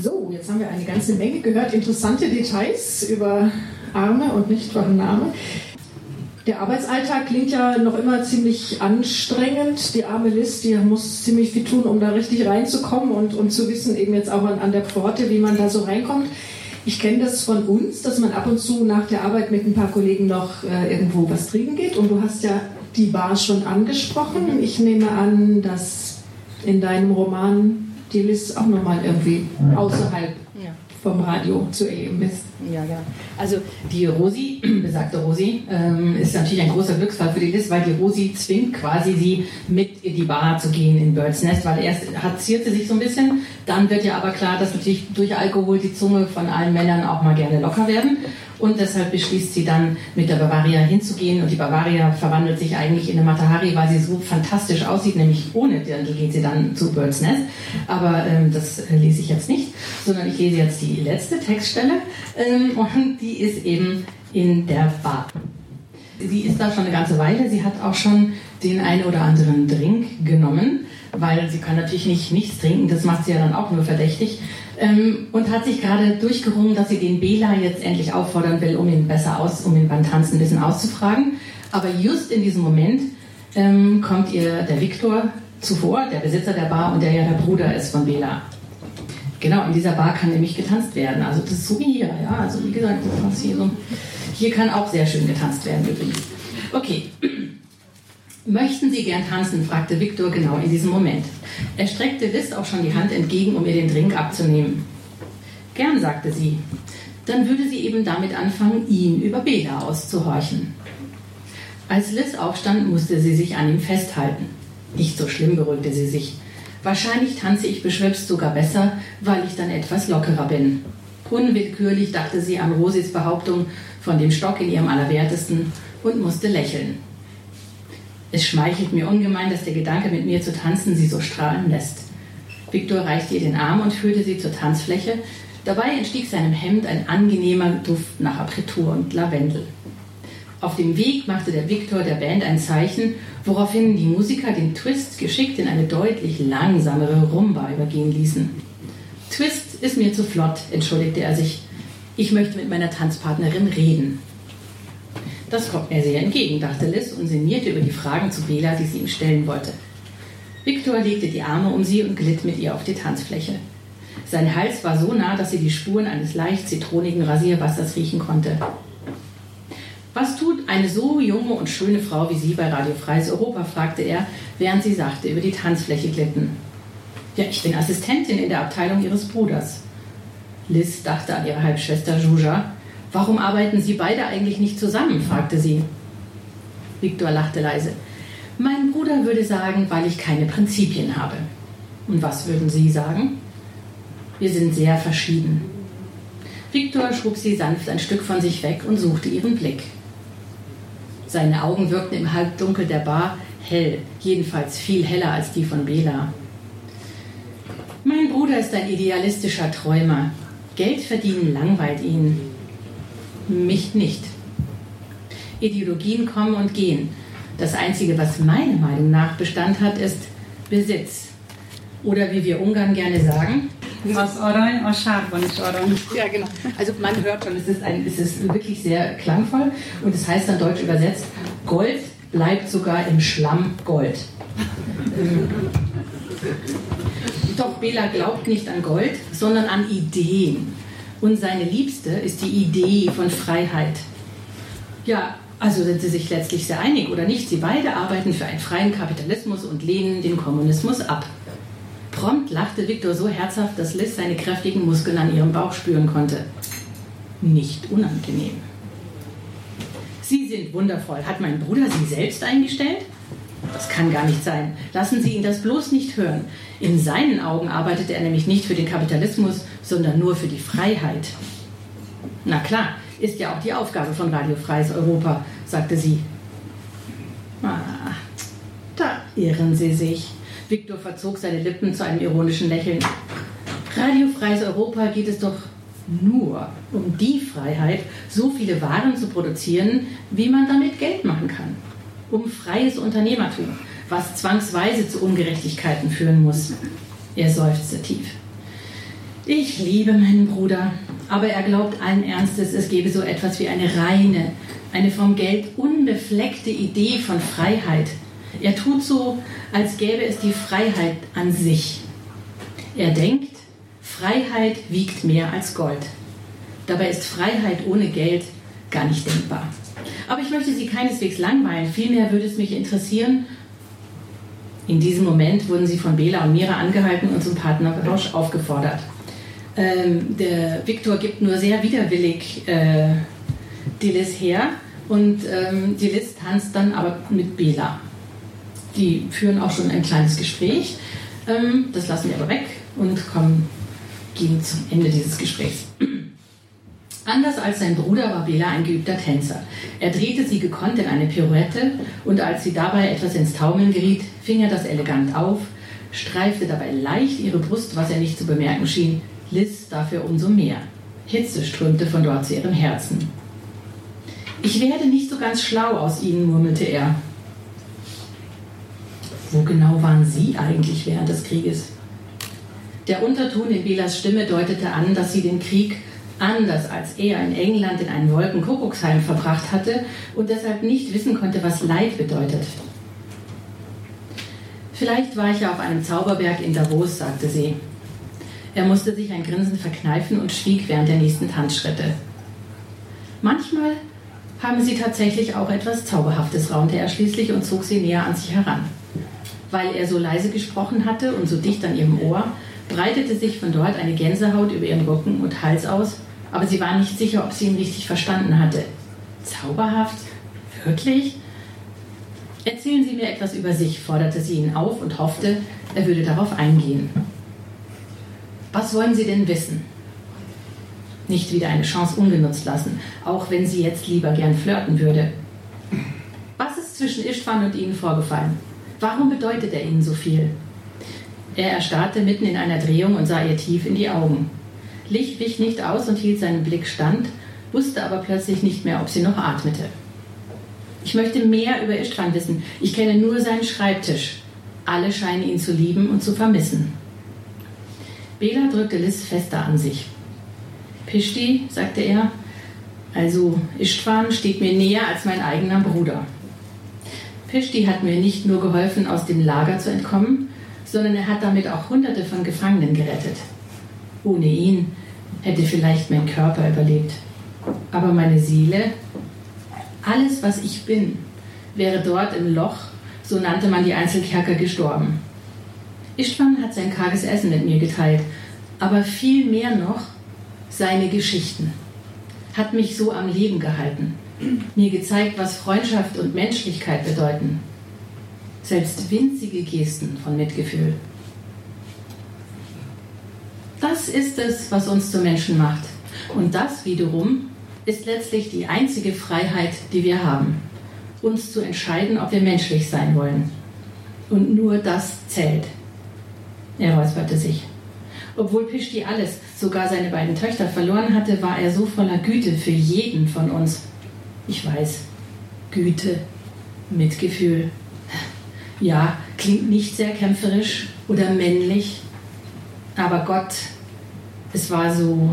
So, jetzt haben wir eine ganze Menge gehört, interessante Details über Arme und nicht Arme. Der Arbeitsalltag klingt ja noch immer ziemlich anstrengend. Die arme Liz, die muss ziemlich viel tun, um da richtig reinzukommen und, und zu wissen, eben jetzt auch an, an der Pforte, wie man da so reinkommt. Ich kenne das von uns, dass man ab und zu nach der Arbeit mit ein paar Kollegen noch äh, irgendwo was trinken geht. Und du hast ja die Bar schon angesprochen. Ich nehme an, dass in deinem Roman die Liz auch nochmal irgendwie außerhalb vom Radio zu erleben ist. Ja, ja. Also die Rosi, besagte Rosi, ähm, ist natürlich ein großer Glücksfall für die Liz, weil die Rosi zwingt quasi sie mit in die Bar zu gehen in Birds Nest, weil erst hat ziert sie sich so ein bisschen, dann wird ja aber klar, dass natürlich durch Alkohol die Zunge von allen Männern auch mal gerne locker werden. Und deshalb beschließt sie dann mit der Bavaria hinzugehen. Und die Bavaria verwandelt sich eigentlich in eine Matahari, weil sie so fantastisch aussieht, nämlich ohne Dirndl geht sie dann zu Birds Nest, aber ähm, das äh, lese ich jetzt nicht, sondern ich lese jetzt die letzte Textstelle ähm, und die ist eben in der Bar. Sie ist da schon eine ganze Weile, sie hat auch schon den einen oder anderen Drink genommen, weil sie kann natürlich nicht nichts trinken, das macht sie ja dann auch nur verdächtig ähm, und hat sich gerade durchgerungen, dass sie den Bela jetzt endlich auffordern will, um ihn besser aus, um ihn beim Tanzen ein bisschen auszufragen. Aber just in diesem Moment ähm, kommt ihr der Viktor zuvor, der Besitzer der Bar und der ja der Bruder ist von Bela. Genau, in dieser Bar kann nämlich getanzt werden. Also das ist so wie hier, ja. Also wie gesagt, hier, so. hier kann auch sehr schön getanzt werden übrigens. Okay. Möchten Sie gern tanzen? fragte Viktor genau in diesem Moment. Er streckte Liz auch schon die Hand entgegen, um ihr den Drink abzunehmen. Gern, sagte sie. Dann würde sie eben damit anfangen, ihn über Bela auszuhorchen. Als Liz aufstand, musste sie sich an ihm festhalten. Nicht so schlimm, beruhigte sie sich. Wahrscheinlich tanze ich beschwipst sogar besser, weil ich dann etwas lockerer bin. Unwillkürlich dachte sie an Rosis Behauptung von dem Stock in ihrem Allerwertesten und musste lächeln. Es schmeichelt mir ungemein, dass der Gedanke, mit mir zu tanzen, sie so strahlen lässt. Viktor reichte ihr den Arm und führte sie zur Tanzfläche. Dabei entstieg seinem Hemd ein angenehmer Duft nach Apritur und Lavendel. Auf dem Weg machte der Viktor der Band ein Zeichen, woraufhin die Musiker den Twist geschickt in eine deutlich langsamere Rumba übergehen ließen. Twist ist mir zu flott, entschuldigte er sich. Ich möchte mit meiner Tanzpartnerin reden. Das kommt mir sehr entgegen, dachte Liz und sinnierte über die Fragen zu Bela, die sie ihm stellen wollte. Viktor legte die Arme um sie und glitt mit ihr auf die Tanzfläche. Sein Hals war so nah, dass sie die Spuren eines leicht zitronigen Rasierwassers riechen konnte. Was tut eine so junge und schöne Frau wie Sie bei Radio Freies Europa? fragte er, während sie sachte über die Tanzfläche glitten. Ja, ich bin Assistentin in der Abteilung Ihres Bruders. Liz dachte an ihre Halbschwester Juja. Warum arbeiten Sie beide eigentlich nicht zusammen? fragte sie. Viktor lachte leise. Mein Bruder würde sagen, weil ich keine Prinzipien habe. Und was würden Sie sagen? Wir sind sehr verschieden. Viktor schob sie sanft ein Stück von sich weg und suchte ihren Blick. Seine Augen wirkten im Halbdunkel der Bar hell, jedenfalls viel heller als die von Bela. Mein Bruder ist ein idealistischer Träumer. Geld verdienen langweilt ihn. Mich nicht. Ideologien kommen und gehen. Das Einzige, was meiner Meinung nach Bestand hat, ist Besitz. Oder wie wir Ungarn gerne sagen, Az arany a sárban is arany. Ja, genau. Also man hört schon, es ist, ein, es ist wirklich sehr klangvoll und es heißt dann deutsch übersetzt, Gold bleibt sogar im Schlamm Gold. Ähm, Doch Bela glaubt nicht an Gold, sondern an Ideen. Und seine Liebste ist die Idee von Freiheit. Ja, also sind sie sich letztlich sehr einig, oder nicht? Sie beide arbeiten für einen freien Kapitalismus und lehnen den Kommunismus ab. Prompt lachte Viktor so herzhaft, dass Liz seine kräftigen Muskeln an ihrem Bauch spüren konnte. Nicht unangenehm. Sie sind wundervoll. Hat mein Bruder Sie selbst eingestellt? Das kann gar nicht sein. Lassen Sie ihn das bloß nicht hören. In seinen Augen arbeitet er nämlich nicht für den Kapitalismus, sondern nur für die Freiheit. Na klar, ist ja auch die Aufgabe von Radio Freies Europa, sagte sie. Ah, da irren Sie sich. Viktor verzog seine Lippen zu einem ironischen Lächeln. Radio Freies Europa geht es doch nur um die Freiheit, so viele Waren zu produzieren, wie man damit Geld machen kann. Um freies Unternehmertum, was zwangsweise zu Ungerechtigkeiten führen muss. Er seufzte tief. Ich liebe meinen Bruder, aber er glaubt allen Ernstes, es gebe so etwas wie eine reine, eine vom Geld unbefleckte Idee von Freiheit, er tut so, als gäbe es die Freiheit an sich. Er denkt, Freiheit wiegt mehr als Gold. Dabei ist Freiheit ohne Geld gar nicht denkbar. Aber ich möchte Sie keineswegs langweilen. Vielmehr würde es mich interessieren, in diesem Moment wurden sie von Bela und Mira angehalten und zum Partnerrausch aufgefordert. Ähm, der Viktor gibt nur sehr widerwillig äh, die Liz her und ähm, die Liz tanzt dann aber mit Bela die führen auch schon ein kleines Gespräch. Ähm, das lassen wir aber weg und kommen, gehen zum Ende dieses Gesprächs. Anders als sein Bruder war Bela ein geübter Tänzer. Er drehte sie gekonnt in eine Pirouette und als sie dabei etwas ins Taumeln geriet, fing er das elegant auf, streifte dabei leicht ihre Brust, was er nicht zu bemerken schien, Liz dafür umso mehr. Hitze strömte von dort zu ihrem Herzen. Ich werde nicht so ganz schlau aus Ihnen, murmelte er. Wo genau waren Sie eigentlich während des Krieges? Der Unterton in Belas Stimme deutete an, dass sie den Krieg anders als er in England in einem Wolkenkuckucksheim verbracht hatte und deshalb nicht wissen konnte, was Leid bedeutet. Vielleicht war ich ja auf einem Zauberberg in Davos, sagte sie. Er musste sich ein Grinsen verkneifen und schwieg während der nächsten Tanzschritte. Manchmal haben sie tatsächlich auch etwas Zauberhaftes, raunte er schließlich und zog sie näher an sich heran. Weil er so leise gesprochen hatte und so dicht an ihrem Ohr, breitete sich von dort eine Gänsehaut über ihren Rücken und Hals aus, aber sie war nicht sicher, ob sie ihn richtig verstanden hatte. Zauberhaft? Wirklich? Erzählen Sie mir etwas über sich, forderte sie ihn auf und hoffte, er würde darauf eingehen. Was wollen Sie denn wissen? Nicht wieder eine Chance ungenutzt lassen, auch wenn sie jetzt lieber gern flirten würde. Was ist zwischen Istvan und Ihnen vorgefallen? Warum bedeutet er Ihnen so viel? Er erstarrte mitten in einer Drehung und sah ihr tief in die Augen. Licht wich nicht aus und hielt seinen Blick stand, wusste aber plötzlich nicht mehr, ob sie noch atmete. Ich möchte mehr über Istvan wissen. Ich kenne nur seinen Schreibtisch. Alle scheinen ihn zu lieben und zu vermissen. Bela drückte Liz fester an sich. Pishti, sagte er, Also Istvan steht mir näher als mein eigener Bruder. Pishti hat mir nicht nur geholfen, aus dem Lager zu entkommen, sondern er hat damit auch Hunderte von Gefangenen gerettet. Ohne ihn hätte vielleicht mein Körper überlebt. Aber meine Seele, alles, was ich bin, wäre dort im Loch, so nannte man die Einzelkerker, gestorben. Istvan hat sein karges Essen mit mir geteilt, aber viel mehr noch seine Geschichten. Hat mich so am Leben gehalten, mir gezeigt, was Freundschaft und Menschlichkeit bedeuten. Selbst winzige Gesten von Mitgefühl. Das ist es, was uns zu Menschen macht. Und das wiederum ist letztlich die einzige Freiheit, die wir haben. Uns zu entscheiden, ob wir menschlich sein wollen. Und nur das zählt. Er räusperte sich. Obwohl Pishti alles, sogar seine beiden Töchter verloren hatte, war er so voller Güte für jeden von uns. Ich weiß, Güte, Mitgefühl. Ja, klingt nicht sehr kämpferisch oder männlich, aber Gott, es war so.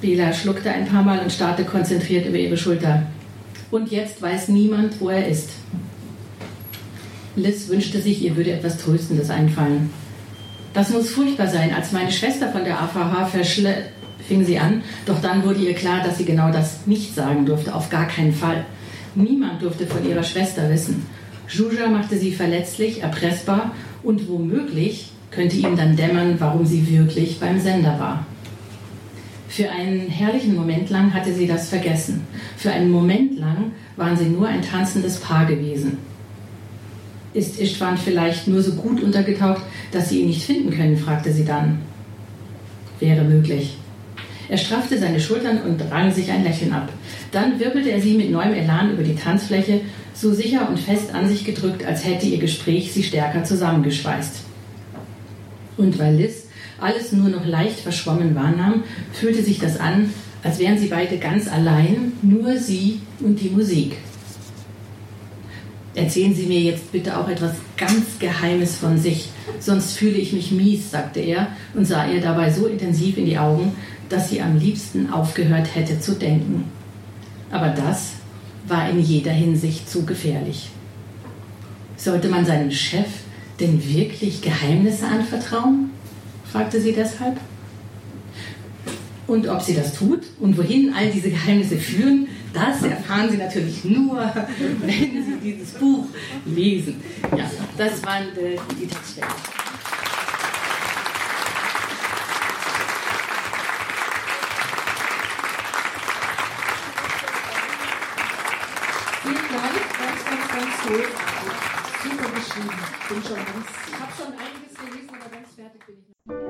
Bela schluckte ein paar Mal und starrte konzentriert über ihre Schulter. Und jetzt weiß niemand, wo er ist. Liz wünschte sich, ihr würde etwas Tröstendes einfallen. Das muss furchtbar sein. Als meine Schwester von der AVH verschle fing sie an, doch dann wurde ihr klar, dass sie genau das nicht sagen durfte, auf gar keinen Fall. Niemand durfte von ihrer Schwester wissen. Juja machte sie verletzlich, erpressbar und womöglich könnte ihm dann dämmern, warum sie wirklich beim Sender war. Für einen herrlichen Moment lang hatte sie das vergessen. Für einen Moment lang waren sie nur ein tanzendes Paar gewesen. Ist Istvan vielleicht nur so gut untergetaucht, dass sie ihn nicht finden können? fragte sie dann. Wäre möglich. Er straffte seine Schultern und rang sich ein Lächeln ab. Dann wirbelte er sie mit neuem Elan über die Tanzfläche, so sicher und fest an sich gedrückt, als hätte ihr Gespräch sie stärker zusammengeschweißt. Und weil Liz alles nur noch leicht verschwommen wahrnahm, fühlte sich das an, als wären sie beide ganz allein, nur sie und die Musik. Erzählen Sie mir jetzt bitte auch etwas ganz Geheimes von sich, sonst fühle ich mich mies, sagte er und sah ihr dabei so intensiv in die Augen, dass sie am liebsten aufgehört hätte zu denken. Aber das war in jeder Hinsicht zu gefährlich. Sollte man seinem Chef denn wirklich Geheimnisse anvertrauen? fragte sie deshalb. Und ob sie das tut und wohin all diese Geheimnisse führen, das erfahren Sie natürlich nur, wenn Sie dieses Buch lesen. Ja, das waren die Textstellen. Texte. Super geschrieben. Ich bin schon ganz, habe schon einiges gelesen, aber ganz fertig bin ich noch.